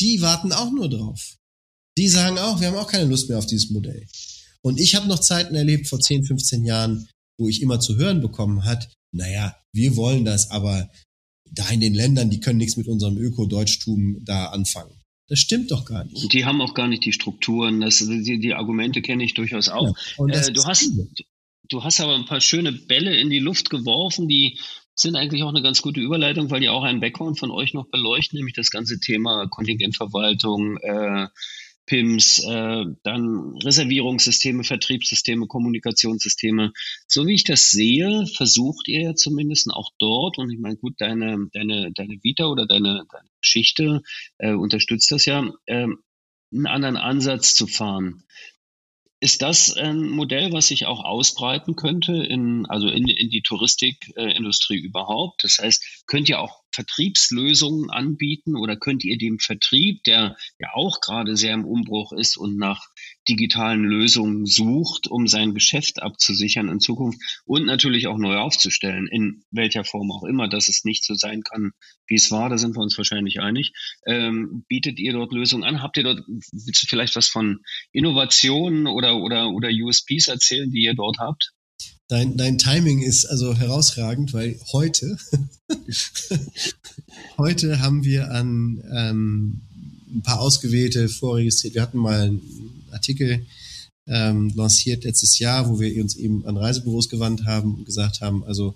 die warten auch nur drauf. Die sagen auch, wir haben auch keine Lust mehr auf dieses Modell. Und ich habe noch Zeiten erlebt vor 10, 15 Jahren, wo ich immer zu hören bekommen hat, naja, wir wollen das, aber da in den Ländern, die können nichts mit unserem Öko-Deutschtum da anfangen. Das stimmt doch gar nicht. Die haben auch gar nicht die Strukturen. Das, die, die Argumente kenne ich durchaus auch. Ja, äh, du, hast, du hast aber ein paar schöne Bälle in die Luft geworfen, die sind eigentlich auch eine ganz gute Überleitung, weil die auch einen Background von euch noch beleuchten, nämlich das ganze Thema Kontingentverwaltung, äh, PIMS, äh, dann Reservierungssysteme, Vertriebssysteme, Kommunikationssysteme. So wie ich das sehe, versucht ihr ja zumindest auch dort, und ich meine, gut, deine, deine, deine Vita oder deine, deine Geschichte äh, unterstützt das ja, äh, einen anderen Ansatz zu fahren. Ist das ein Modell, was sich auch ausbreiten könnte in, also in, in die Touristikindustrie überhaupt? Das heißt, könnt ihr auch Vertriebslösungen anbieten oder könnt ihr dem Vertrieb, der ja auch gerade sehr im Umbruch ist und nach digitalen Lösungen sucht, um sein Geschäft abzusichern in Zukunft und natürlich auch neu aufzustellen, in welcher Form auch immer, dass es nicht so sein kann, wie es war, da sind wir uns wahrscheinlich einig. Ähm, bietet ihr dort Lösungen an? Habt ihr dort, willst du vielleicht was von Innovationen oder, oder, oder USPs erzählen, die ihr dort habt? Dein, dein Timing ist also herausragend, weil heute, heute haben wir an ähm, ein paar ausgewählte vorregistriert. Wir hatten mal einen Artikel ähm, lanciert letztes Jahr, wo wir uns eben an Reisebüros gewandt haben und gesagt haben, also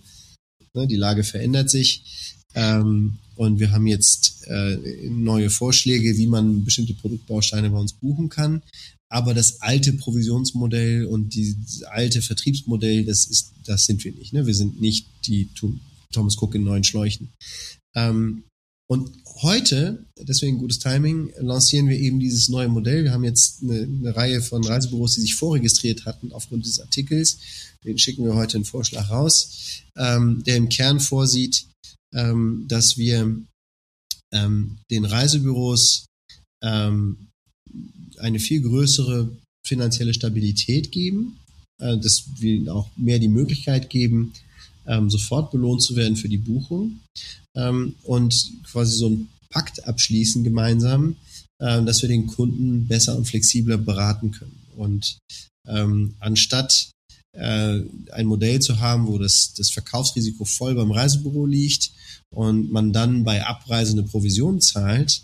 ne, die Lage verändert sich. Ähm, und wir haben jetzt äh, neue Vorschläge, wie man bestimmte Produktbausteine bei uns buchen kann. Aber das alte Provisionsmodell und die alte Vertriebsmodell, das ist, das sind wir nicht. Ne? Wir sind nicht die Thomas Cook in neuen Schläuchen. Ähm, und heute, deswegen gutes Timing, lancieren wir eben dieses neue Modell. Wir haben jetzt eine, eine, Reihe von Reisebüros, die sich vorregistriert hatten aufgrund dieses Artikels. Den schicken wir heute einen Vorschlag raus, ähm, der im Kern vorsieht, ähm, dass wir ähm, den Reisebüros ähm, eine viel größere finanzielle Stabilität geben, äh, dass wir ihnen auch mehr die Möglichkeit geben, ähm, sofort belohnt zu werden für die Buchung ähm, und quasi so ein Pakt abschließen gemeinsam, äh, dass wir den Kunden besser und flexibler beraten können. Und ähm, anstatt äh, ein Modell zu haben, wo das, das Verkaufsrisiko voll beim Reisebüro liegt und man dann bei Abreise eine Provision zahlt,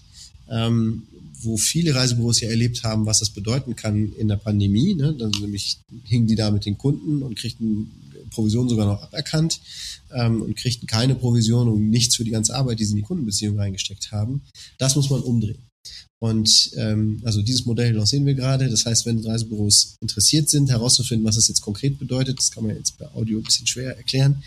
ähm, wo viele Reisebüros ja erlebt haben, was das bedeuten kann in der Pandemie. Ne? Dann nämlich hingen die da mit den Kunden und kriegten Provision sogar noch aberkannt ähm, und kriegten keine Provision und nichts für die ganze Arbeit, die sie in die Kundenbeziehung reingesteckt haben. Das muss man umdrehen. Und ähm, also dieses Modell lancieren wir gerade. Das heißt, wenn Reisebüros interessiert sind, herauszufinden, was das jetzt konkret bedeutet, das kann man jetzt bei Audio ein bisschen schwer erklären,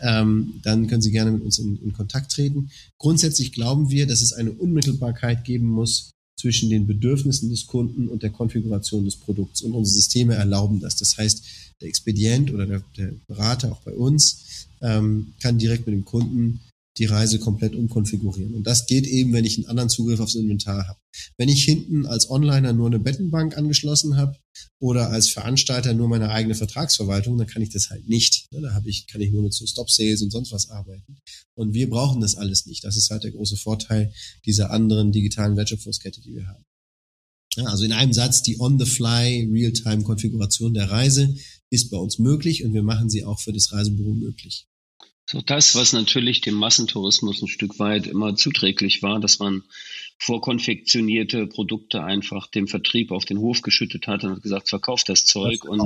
ähm, dann können Sie gerne mit uns in, in Kontakt treten. Grundsätzlich glauben wir, dass es eine Unmittelbarkeit geben muss zwischen den Bedürfnissen des Kunden und der Konfiguration des Produkts. Und unsere Systeme erlauben das. Das heißt, der Expedient oder der, der Berater auch bei uns ähm, kann direkt mit dem Kunden die Reise komplett umkonfigurieren. Und das geht eben, wenn ich einen anderen Zugriff aufs Inventar habe. Wenn ich hinten als Onliner nur eine Bettenbank angeschlossen habe oder als Veranstalter nur meine eigene Vertragsverwaltung, dann kann ich das halt nicht. Ne, da habe ich, kann ich nur mit so Stop-Sales und sonst was arbeiten. Und wir brauchen das alles nicht. Das ist halt der große Vorteil dieser anderen digitalen Wertschöpfungskette, die wir haben. Ja, also in einem Satz, die On-the-Fly Real-Time-Konfiguration der Reise ist bei uns möglich und wir machen sie auch für das Reisebüro möglich. So das, was natürlich dem Massentourismus ein Stück weit immer zuträglich war, dass man vorkonfektionierte Produkte einfach dem Vertrieb auf den Hof geschüttet hat und hat gesagt, verkauft das Zeug das und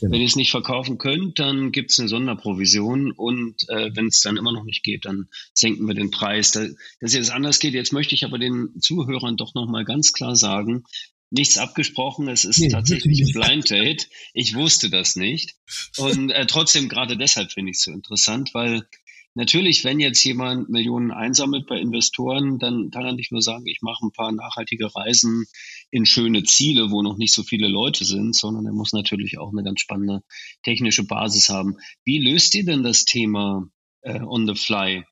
genau. wenn ihr es nicht verkaufen könnt, dann gibt es eine Sonderprovision und äh, wenn es dann immer noch nicht geht, dann senken wir den Preis. Da, dass jetzt anders geht, jetzt möchte ich aber den Zuhörern doch nochmal ganz klar sagen, nichts abgesprochen. Es ist nee, tatsächlich ein Blind Date. Ich wusste das nicht. Und äh, trotzdem, gerade deshalb finde ich es so interessant, weil natürlich, wenn jetzt jemand Millionen einsammelt bei Investoren, dann kann er nicht nur sagen, ich mache ein paar nachhaltige Reisen in schöne Ziele, wo noch nicht so viele Leute sind, sondern er muss natürlich auch eine ganz spannende technische Basis haben. Wie löst ihr denn das Thema äh, on the fly?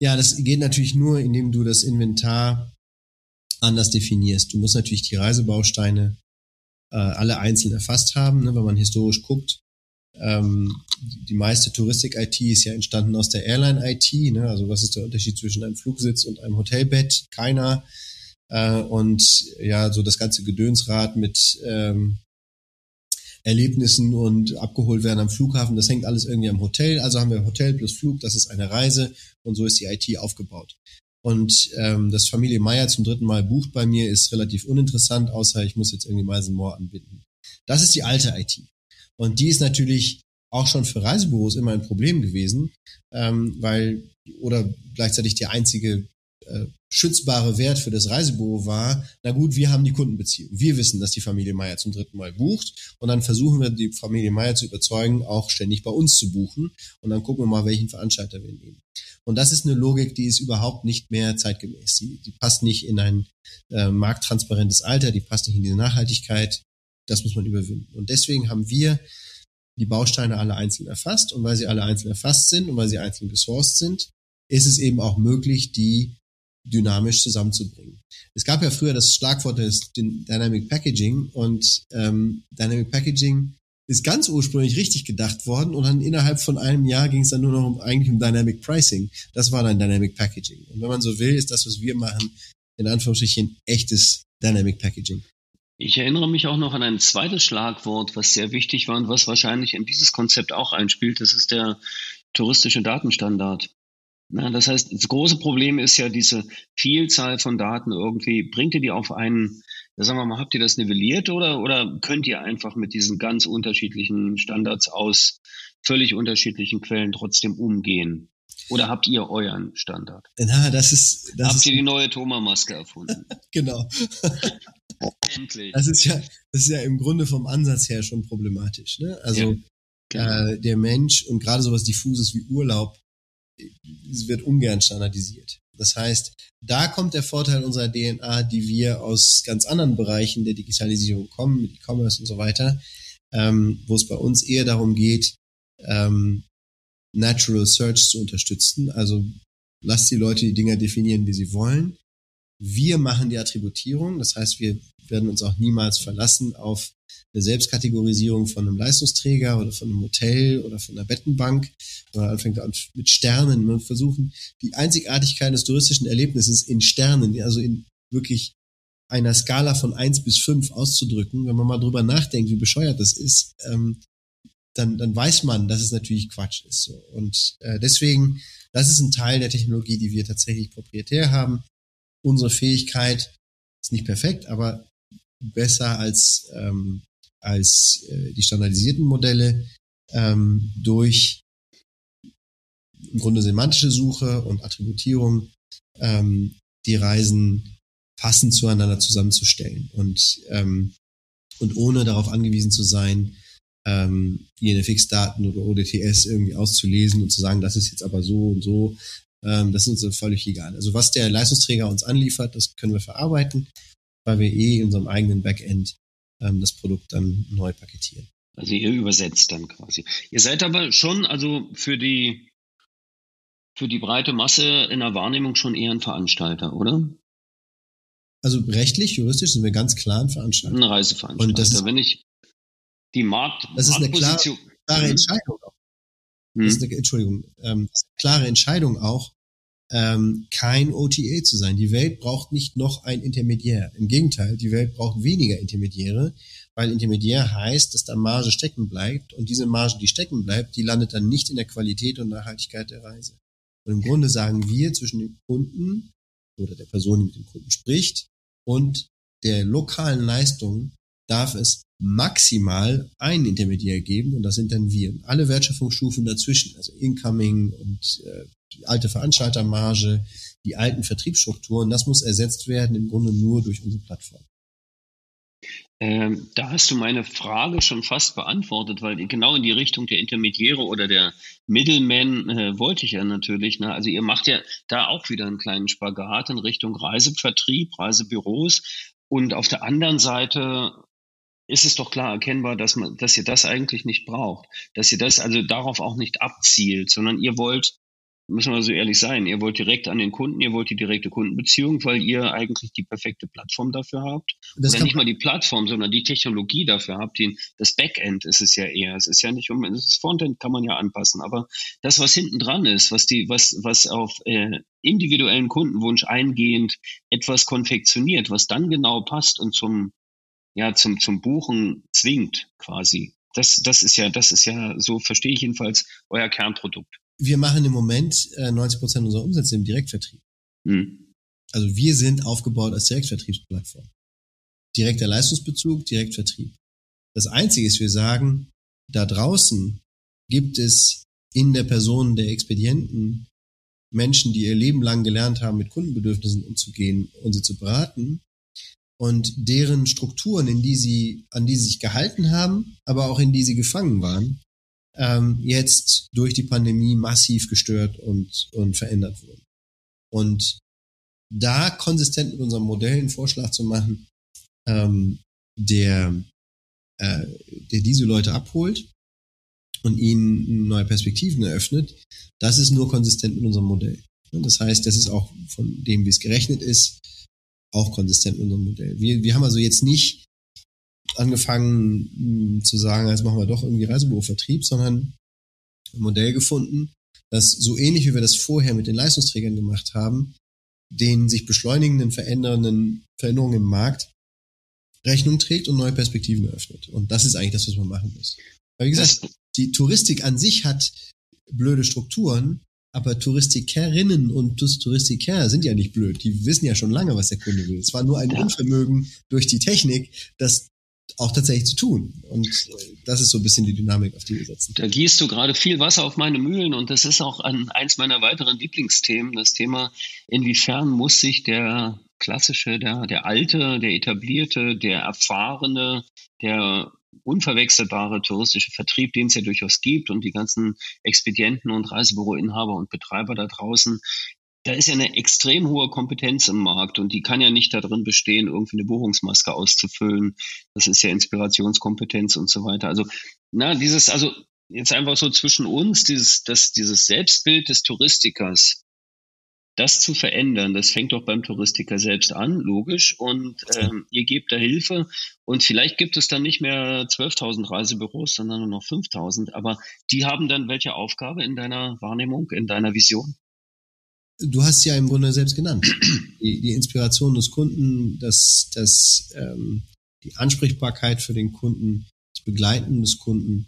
Ja, das geht natürlich nur, indem du das Inventar anders definierst. Du musst natürlich die Reisebausteine äh, alle einzeln erfasst haben, ne, wenn man historisch guckt. Ähm, die meiste Touristik-IT ist ja entstanden aus der Airline-IT. Ne? Also was ist der Unterschied zwischen einem Flugsitz und einem Hotelbett? Keiner. Äh, und ja, so das ganze Gedönsrad mit ähm, Erlebnissen und abgeholt werden am Flughafen, das hängt alles irgendwie am Hotel. Also haben wir Hotel plus Flug, das ist eine Reise und so ist die IT aufgebaut. Und ähm, dass Familie Meier zum dritten Mal bucht bei mir, ist relativ uninteressant, außer ich muss jetzt irgendwie Meisen Moore anbinden. Das ist die alte IT. Und die ist natürlich auch schon für Reisebüros immer ein Problem gewesen, ähm, weil oder gleichzeitig die einzige äh, schützbare Wert für das Reisebüro war, na gut, wir haben die Kundenbeziehung. Wir wissen, dass die Familie Meier zum dritten Mal bucht und dann versuchen wir die Familie Meier zu überzeugen, auch ständig bei uns zu buchen und dann gucken wir mal, welchen Veranstalter wir nehmen. Und das ist eine Logik, die ist überhaupt nicht mehr zeitgemäß. Die, die passt nicht in ein äh, markttransparentes Alter, die passt nicht in diese Nachhaltigkeit. Das muss man überwinden. Und deswegen haben wir die Bausteine alle einzeln erfasst und weil sie alle einzeln erfasst sind und weil sie einzeln gesourced sind, ist es eben auch möglich, die dynamisch zusammenzubringen. Es gab ja früher das Schlagwort des Dynamic Packaging und ähm, Dynamic Packaging ist ganz ursprünglich richtig gedacht worden und dann innerhalb von einem Jahr ging es dann nur noch um, eigentlich um Dynamic Pricing. Das war dann Dynamic Packaging. Und wenn man so will, ist das, was wir machen, in Anführungsstrichen echtes Dynamic Packaging. Ich erinnere mich auch noch an ein zweites Schlagwort, was sehr wichtig war und was wahrscheinlich in dieses Konzept auch einspielt. Das ist der touristische Datenstandard. Na, das heißt, das große Problem ist ja diese Vielzahl von Daten irgendwie. Bringt ihr die auf einen, sagen wir mal, habt ihr das nivelliert oder, oder könnt ihr einfach mit diesen ganz unterschiedlichen Standards aus völlig unterschiedlichen Quellen trotzdem umgehen? Oder habt ihr euren Standard? Na, das ist. Das habt ist, ihr die neue Thoma-Maske erfunden? genau. Endlich. Das ist ja, das ist ja im Grunde vom Ansatz her schon problematisch. Ne? Also ja, genau. äh, der Mensch und gerade sowas diffuses wie Urlaub wird ungern standardisiert. Das heißt, da kommt der Vorteil unserer DNA, die wir aus ganz anderen Bereichen der Digitalisierung kommen, mit E-Commerce und so weiter, ähm, wo es bei uns eher darum geht, ähm, Natural Search zu unterstützen. Also lasst die Leute die Dinger definieren, wie sie wollen. Wir machen die Attributierung, das heißt, wir werden uns auch niemals verlassen auf eine Selbstkategorisierung von einem Leistungsträger oder von einem Hotel oder von einer Bettenbank, man anfängt an mit Sternen. Man versuchen, die Einzigartigkeit des touristischen Erlebnisses in Sternen, also in wirklich einer Skala von eins bis fünf auszudrücken. Wenn man mal drüber nachdenkt, wie bescheuert das ist, ähm, dann, dann weiß man, dass es natürlich Quatsch ist. So. Und äh, deswegen, das ist ein Teil der Technologie, die wir tatsächlich proprietär haben. Unsere Fähigkeit ist nicht perfekt, aber besser als, ähm, als äh, die standardisierten Modelle ähm, durch im Grunde semantische Suche und Attributierung ähm, die Reisen passend zueinander zusammenzustellen und, ähm, und ohne darauf angewiesen zu sein, ähm, INFX-Daten oder ODTS irgendwie auszulesen und zu sagen, das ist jetzt aber so und so. Ähm, das ist uns völlig egal. Also was der Leistungsträger uns anliefert, das können wir verarbeiten, weil wir eh in unserem eigenen Backend ähm, das Produkt dann neu paketieren. Also ihr übersetzt dann quasi. Ihr seid aber schon, also für die, für die breite Masse in der Wahrnehmung schon eher ein Veranstalter, oder? Also rechtlich, juristisch sind wir ganz klar ein Veranstalter. Ein Reiseveranstalter. Und das ist, Wenn ich die Markt, das ist eine klare, klare Entscheidung auch. Hm. Das ist eine, Entschuldigung, ähm, das ist eine klare Entscheidung auch, ähm, kein OTA zu sein. Die Welt braucht nicht noch ein Intermediär. Im Gegenteil, die Welt braucht weniger Intermediäre, weil Intermediär heißt, dass da Marge stecken bleibt und diese Marge, die stecken bleibt, die landet dann nicht in der Qualität und Nachhaltigkeit der Reise. Und im Grunde sagen wir zwischen dem Kunden oder der Person, die mit dem Kunden spricht und der lokalen Leistung darf es maximal einen Intermediär geben und das sind dann wir. alle Wertschöpfungsstufen dazwischen, also Incoming und äh, die alte Veranstaltermarge, die alten Vertriebsstrukturen, das muss ersetzt werden im Grunde nur durch unsere Plattform. Ähm, da hast du meine Frage schon fast beantwortet, weil genau in die Richtung der Intermediäre oder der Middleman äh, wollte ich ja natürlich. Ne? Also ihr macht ja da auch wieder einen kleinen Spagat in Richtung Reisevertrieb, Reisebüros. Und auf der anderen Seite ist es doch klar erkennbar, dass man, dass ihr das eigentlich nicht braucht, dass ihr das also darauf auch nicht abzielt, sondern ihr wollt müssen wir so ehrlich sein, ihr wollt direkt an den Kunden, ihr wollt die direkte Kundenbeziehung, weil ihr eigentlich die perfekte Plattform dafür habt. Das Oder nicht mal die Plattform, sondern die Technologie dafür habt. Den, das Backend ist es ja eher. Es ist ja nicht um, das Frontend kann man ja anpassen, aber das, was hinten dran ist, was die, was, was auf äh, individuellen Kundenwunsch eingehend etwas konfektioniert, was dann genau passt und zum, ja, zum, zum Buchen zwingt, quasi. Das, das ist ja, das ist ja, so verstehe ich jedenfalls euer Kernprodukt wir machen im Moment äh, 90 Prozent unserer Umsätze im Direktvertrieb. Mhm. Also wir sind aufgebaut als Direktvertriebsplattform. Direkter Leistungsbezug, Direktvertrieb. Das Einzige ist, wir sagen, da draußen gibt es in der Person der Expedienten Menschen, die ihr Leben lang gelernt haben, mit Kundenbedürfnissen umzugehen und sie zu beraten und deren Strukturen, in die sie, an die sie sich gehalten haben, aber auch in die sie gefangen waren, ähm, jetzt durch die Pandemie massiv gestört und, und verändert wurden. Und da konsistent mit unserem Modell einen Vorschlag zu machen, ähm, der, äh, der diese Leute abholt und ihnen neue Perspektiven eröffnet, das ist nur konsistent mit unserem Modell. Das heißt, das ist auch von dem, wie es gerechnet ist, auch konsistent mit unserem Modell. Wir, wir haben also jetzt nicht angefangen mh, hm, zu sagen, jetzt machen wir doch irgendwie Reisebürovertrieb, sondern ein Modell gefunden, das so ähnlich wie wir das vorher mit den Leistungsträgern gemacht haben, den sich beschleunigenden, verändernden Veränderungen im Markt Rechnung trägt und neue Perspektiven eröffnet. Und das ist eigentlich das, was man machen muss. Weil wie gesagt, die Touristik an sich hat blöde Strukturen, aber Touristikerinnen und Touristiker sind ja nicht blöd. Die wissen ja schon lange, was der Kunde will. Es war nur ein Unvermögen durch die Technik, das auch tatsächlich zu tun. Und das ist so ein bisschen die Dynamik, auf die wir setzen. Da gießt du gerade viel Wasser auf meine Mühlen und das ist auch ein, eins meiner weiteren Lieblingsthemen, das Thema, inwiefern muss sich der klassische, der, der alte, der etablierte, der erfahrene, der unverwechselbare touristische Vertrieb, den es ja durchaus gibt und die ganzen Expedienten und Reisebüroinhaber und Betreiber da draußen, da ist ja eine extrem hohe Kompetenz im Markt und die kann ja nicht darin bestehen, irgendwie eine Buchungsmaske auszufüllen. Das ist ja Inspirationskompetenz und so weiter. Also, na, dieses, also jetzt einfach so zwischen uns, dieses, das, dieses Selbstbild des Touristikers, das zu verändern, das fängt doch beim Touristiker selbst an, logisch. Und ähm, ihr gebt da Hilfe. Und vielleicht gibt es dann nicht mehr 12.000 Reisebüros, sondern nur noch 5.000. Aber die haben dann welche Aufgabe in deiner Wahrnehmung, in deiner Vision? Du hast ja im Grunde selbst genannt. Die, die Inspiration des Kunden, das, das, ähm, die Ansprechbarkeit für den Kunden, das Begleiten des Kunden,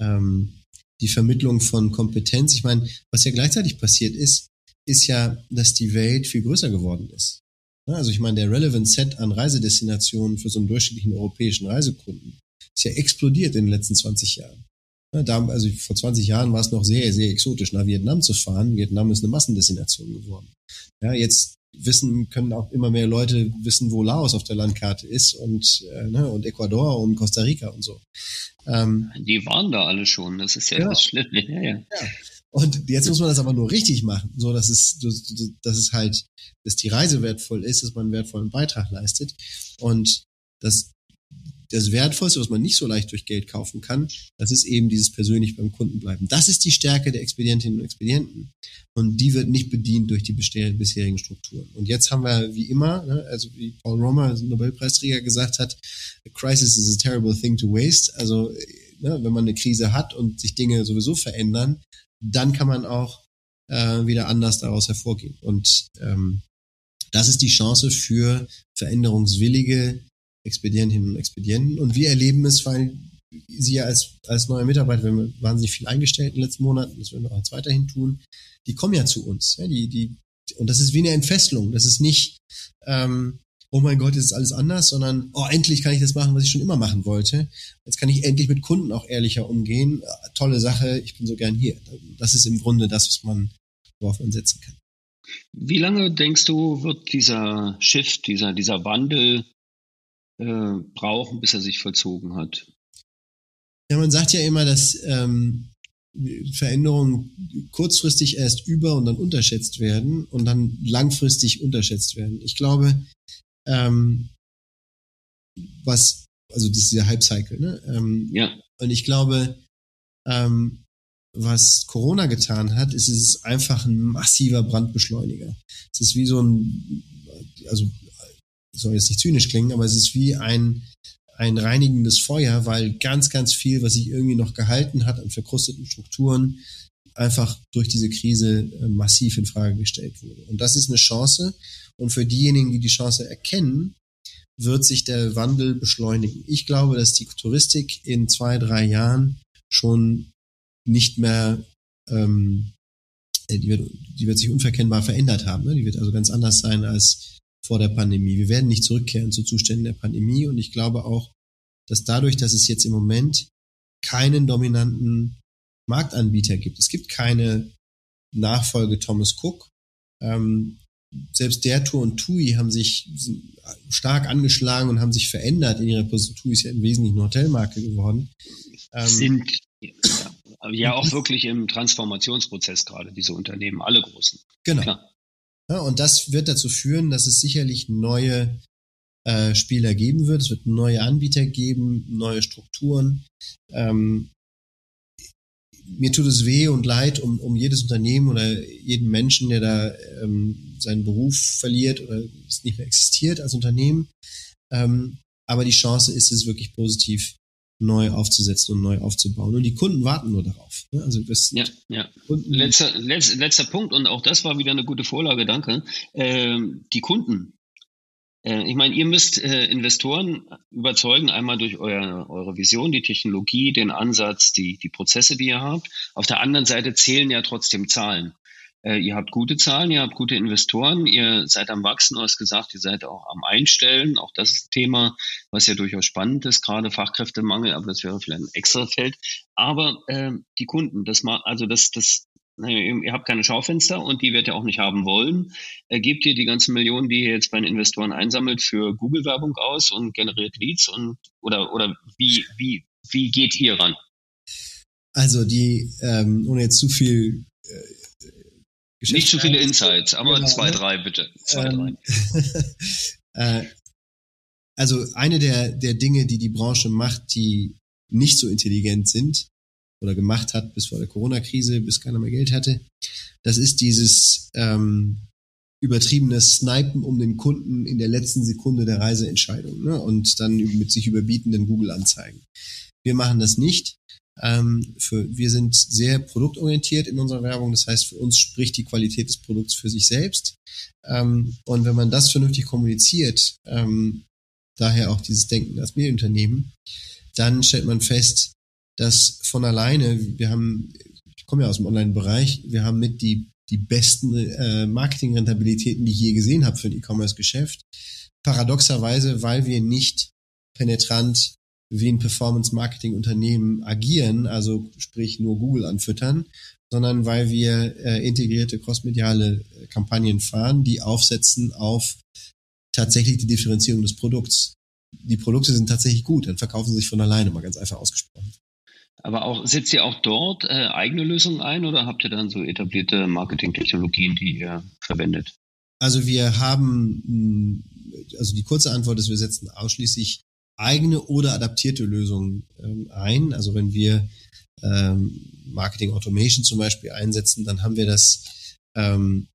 ähm, die Vermittlung von Kompetenz. Ich meine, was ja gleichzeitig passiert ist, ist ja, dass die Welt viel größer geworden ist. Also ich meine, der Relevant Set an Reisedestinationen für so einen durchschnittlichen europäischen Reisekunden ist ja explodiert in den letzten 20 Jahren. Da, also vor 20 Jahren war es noch sehr, sehr exotisch, nach Vietnam zu fahren. Vietnam ist eine Massendestination geworden. Ja, jetzt wissen, können auch immer mehr Leute wissen, wo Laos auf der Landkarte ist und, äh, ne, und Ecuador und Costa Rica und so. Ähm, die waren da alle schon, das ist ja genau. das Schlimme. Ja, ja. ja. Und jetzt muss man das aber nur richtig machen, so dass es, dass es halt, dass die Reise wertvoll ist, dass man einen wertvollen Beitrag leistet. Und das das Wertvollste, was man nicht so leicht durch Geld kaufen kann, das ist eben dieses persönlich beim Kunden bleiben. Das ist die Stärke der Expedientinnen und Expedienten. Und die wird nicht bedient durch die bisherigen Strukturen. Und jetzt haben wir wie immer, ne, also wie Paul Romer, Nobelpreisträger, gesagt hat, a crisis is a terrible thing to waste. Also ne, wenn man eine Krise hat und sich Dinge sowieso verändern, dann kann man auch äh, wieder anders daraus hervorgehen. Und ähm, das ist die Chance für veränderungswillige Expedientinnen und Expedienten. Und wir erleben es, weil sie ja als, als neue Mitarbeiter, wir haben wahnsinnig viel eingestellt in den letzten Monaten, das werden wir auch jetzt weiterhin tun, die kommen ja zu uns. Ja, die, die, und das ist wie eine Entfesselung. Das ist nicht, ähm, oh mein Gott, jetzt ist alles anders, sondern, oh, endlich kann ich das machen, was ich schon immer machen wollte. Jetzt kann ich endlich mit Kunden auch ehrlicher umgehen. Tolle Sache, ich bin so gern hier. Das ist im Grunde das, was man, worauf man setzen kann. Wie lange denkst du, wird dieser Shift, dieser, dieser Wandel äh, brauchen, bis er sich vollzogen hat. Ja, man sagt ja immer, dass ähm, Veränderungen kurzfristig erst über und dann unterschätzt werden und dann langfristig unterschätzt werden. Ich glaube, ähm, was, also das ist dieser Hype-Cycle, ne? Ähm, ja. Und ich glaube, ähm, was Corona getan hat, ist, es einfach ein massiver Brandbeschleuniger. Es ist wie so ein, also soll jetzt nicht zynisch klingen, aber es ist wie ein, ein reinigendes Feuer, weil ganz, ganz viel, was sich irgendwie noch gehalten hat an verkrusteten Strukturen, einfach durch diese Krise äh, massiv in Frage gestellt wurde. Und das ist eine Chance. Und für diejenigen, die die Chance erkennen, wird sich der Wandel beschleunigen. Ich glaube, dass die Touristik in zwei, drei Jahren schon nicht mehr, ähm, die, wird, die wird sich unverkennbar verändert haben. Ne? Die wird also ganz anders sein als vor der Pandemie. Wir werden nicht zurückkehren zu Zuständen der Pandemie und ich glaube auch, dass dadurch, dass es jetzt im Moment keinen dominanten Marktanbieter gibt, es gibt keine Nachfolge Thomas Cook. Ähm, selbst der Tour und TUI haben sich stark angeschlagen und haben sich verändert in ihrer Position. TUI ist ja im Wesentlichen eine Hotelmarke geworden. Ähm, Sind ja auch wirklich im Transformationsprozess gerade, diese Unternehmen, alle großen. Genau. Klar. Und das wird dazu führen, dass es sicherlich neue äh, Spieler geben wird. Es wird neue Anbieter geben, neue Strukturen. Ähm, mir tut es weh und leid um, um jedes Unternehmen oder jeden Menschen, der da ähm, seinen Beruf verliert oder es nicht mehr existiert als Unternehmen. Ähm, aber die Chance ist es wirklich positiv neu aufzusetzen und neu aufzubauen. Und die Kunden warten nur darauf. Ne? Also ja, ja. Letzter, letzter, letzter Punkt und auch das war wieder eine gute Vorlage, danke. Ähm, die Kunden. Äh, ich meine, ihr müsst äh, Investoren überzeugen, einmal durch euer, eure Vision, die Technologie, den Ansatz, die, die Prozesse, die ihr habt. Auf der anderen Seite zählen ja trotzdem Zahlen. Äh, ihr habt gute Zahlen, ihr habt gute Investoren, ihr seid am Wachsen, du hast gesagt, ihr seid auch am Einstellen. Auch das ist ein Thema, was ja durchaus spannend ist, gerade Fachkräftemangel, aber das wäre vielleicht ein extra Feld. Aber äh, die Kunden, das mal, also das, das, ihr habt keine Schaufenster und die wird ihr auch nicht haben wollen. Äh, gebt ihr die ganzen Millionen, die ihr jetzt bei den Investoren einsammelt, für Google-Werbung aus und generiert Leads und oder oder wie wie wie geht ihr ran? Also die, ähm, ohne jetzt zu viel äh, nicht zu viele Insights, aber genau. zwei, drei bitte. Zwei, ähm, drei. äh, also eine der, der Dinge, die die Branche macht, die nicht so intelligent sind oder gemacht hat bis vor der Corona-Krise, bis keiner mehr Geld hatte, das ist dieses ähm, übertriebene Snipen um den Kunden in der letzten Sekunde der Reiseentscheidung ne? und dann mit sich überbietenden Google-Anzeigen. Wir machen das nicht. Ähm, für, wir sind sehr produktorientiert in unserer Werbung. Das heißt, für uns spricht die Qualität des Produkts für sich selbst. Ähm, und wenn man das vernünftig kommuniziert, ähm, daher auch dieses Denken als Medienunternehmen, dann stellt man fest, dass von alleine, wir haben, ich komme ja aus dem Online-Bereich, wir haben mit die, die besten äh, Marketing-Rentabilitäten, die ich je gesehen habe für ein E-Commerce-Geschäft. Paradoxerweise, weil wir nicht penetrant wie ein Performance-Marketing-Unternehmen agieren, also sprich nur Google anfüttern, sondern weil wir äh, integrierte crossmediale äh, Kampagnen fahren, die aufsetzen auf tatsächlich die Differenzierung des Produkts. Die Produkte sind tatsächlich gut, dann verkaufen sie sich von alleine, mal ganz einfach ausgesprochen. Aber auch setzt ihr auch dort äh, eigene Lösungen ein oder habt ihr dann so etablierte Marketingtechnologien, die ihr verwendet? Also wir haben, hm, also die kurze Antwort ist, wir setzen ausschließlich eigene oder adaptierte Lösungen ähm, ein. Also wenn wir ähm, Marketing Automation zum Beispiel einsetzen, dann haben wir das ähm,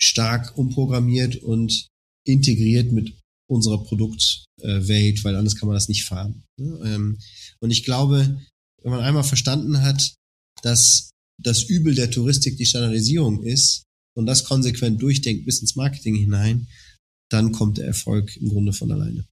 stark umprogrammiert und integriert mit unserer Produktwelt, weil anders kann man das nicht fahren. Ähm, und ich glaube, wenn man einmal verstanden hat, dass das Übel der Touristik die Standardisierung ist und das konsequent durchdenkt bis ins Marketing hinein, dann kommt der Erfolg im Grunde von alleine.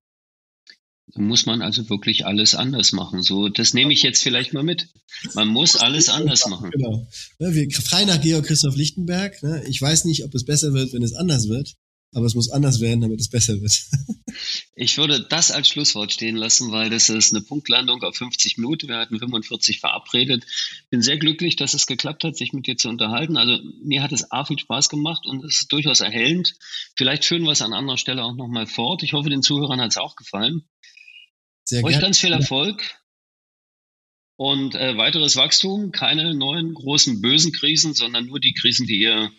Da muss man also wirklich alles anders machen. So, das nehme ich jetzt vielleicht mal mit. Man muss alles anders machen. Genau. Wir frei nach Georg Christoph Lichtenberg. Ne? Ich weiß nicht, ob es besser wird, wenn es anders wird aber es muss anders werden, damit es besser wird. ich würde das als Schlusswort stehen lassen, weil das ist eine Punktlandung auf 50 Minuten. Wir hatten 45 verabredet. Bin sehr glücklich, dass es geklappt hat, sich mit dir zu unterhalten. Also mir hat es A viel Spaß gemacht und es ist durchaus erhellend. Vielleicht führen wir es an anderer Stelle auch nochmal fort. Ich hoffe, den Zuhörern hat es auch gefallen. Sehr Euch ganz viel Erfolg und äh, weiteres Wachstum. Keine neuen großen bösen Krisen, sondern nur die Krisen, die ihr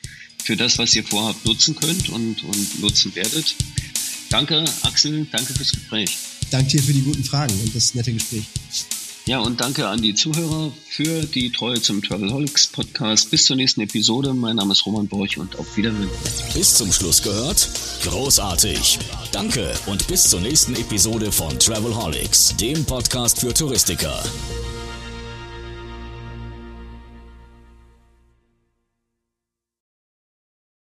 für das, was ihr vorhabt, nutzen könnt und, und nutzen werdet. Danke, Axel, danke fürs Gespräch. Danke dir für die guten Fragen und das nette Gespräch. Ja, und danke an die Zuhörer für die Treue zum Travelholics Podcast. Bis zur nächsten Episode. Mein Name ist Roman Borch und auf Wiedersehen. Bis zum Schluss gehört? Großartig. Danke und bis zur nächsten Episode von Travelholics, dem Podcast für Touristiker.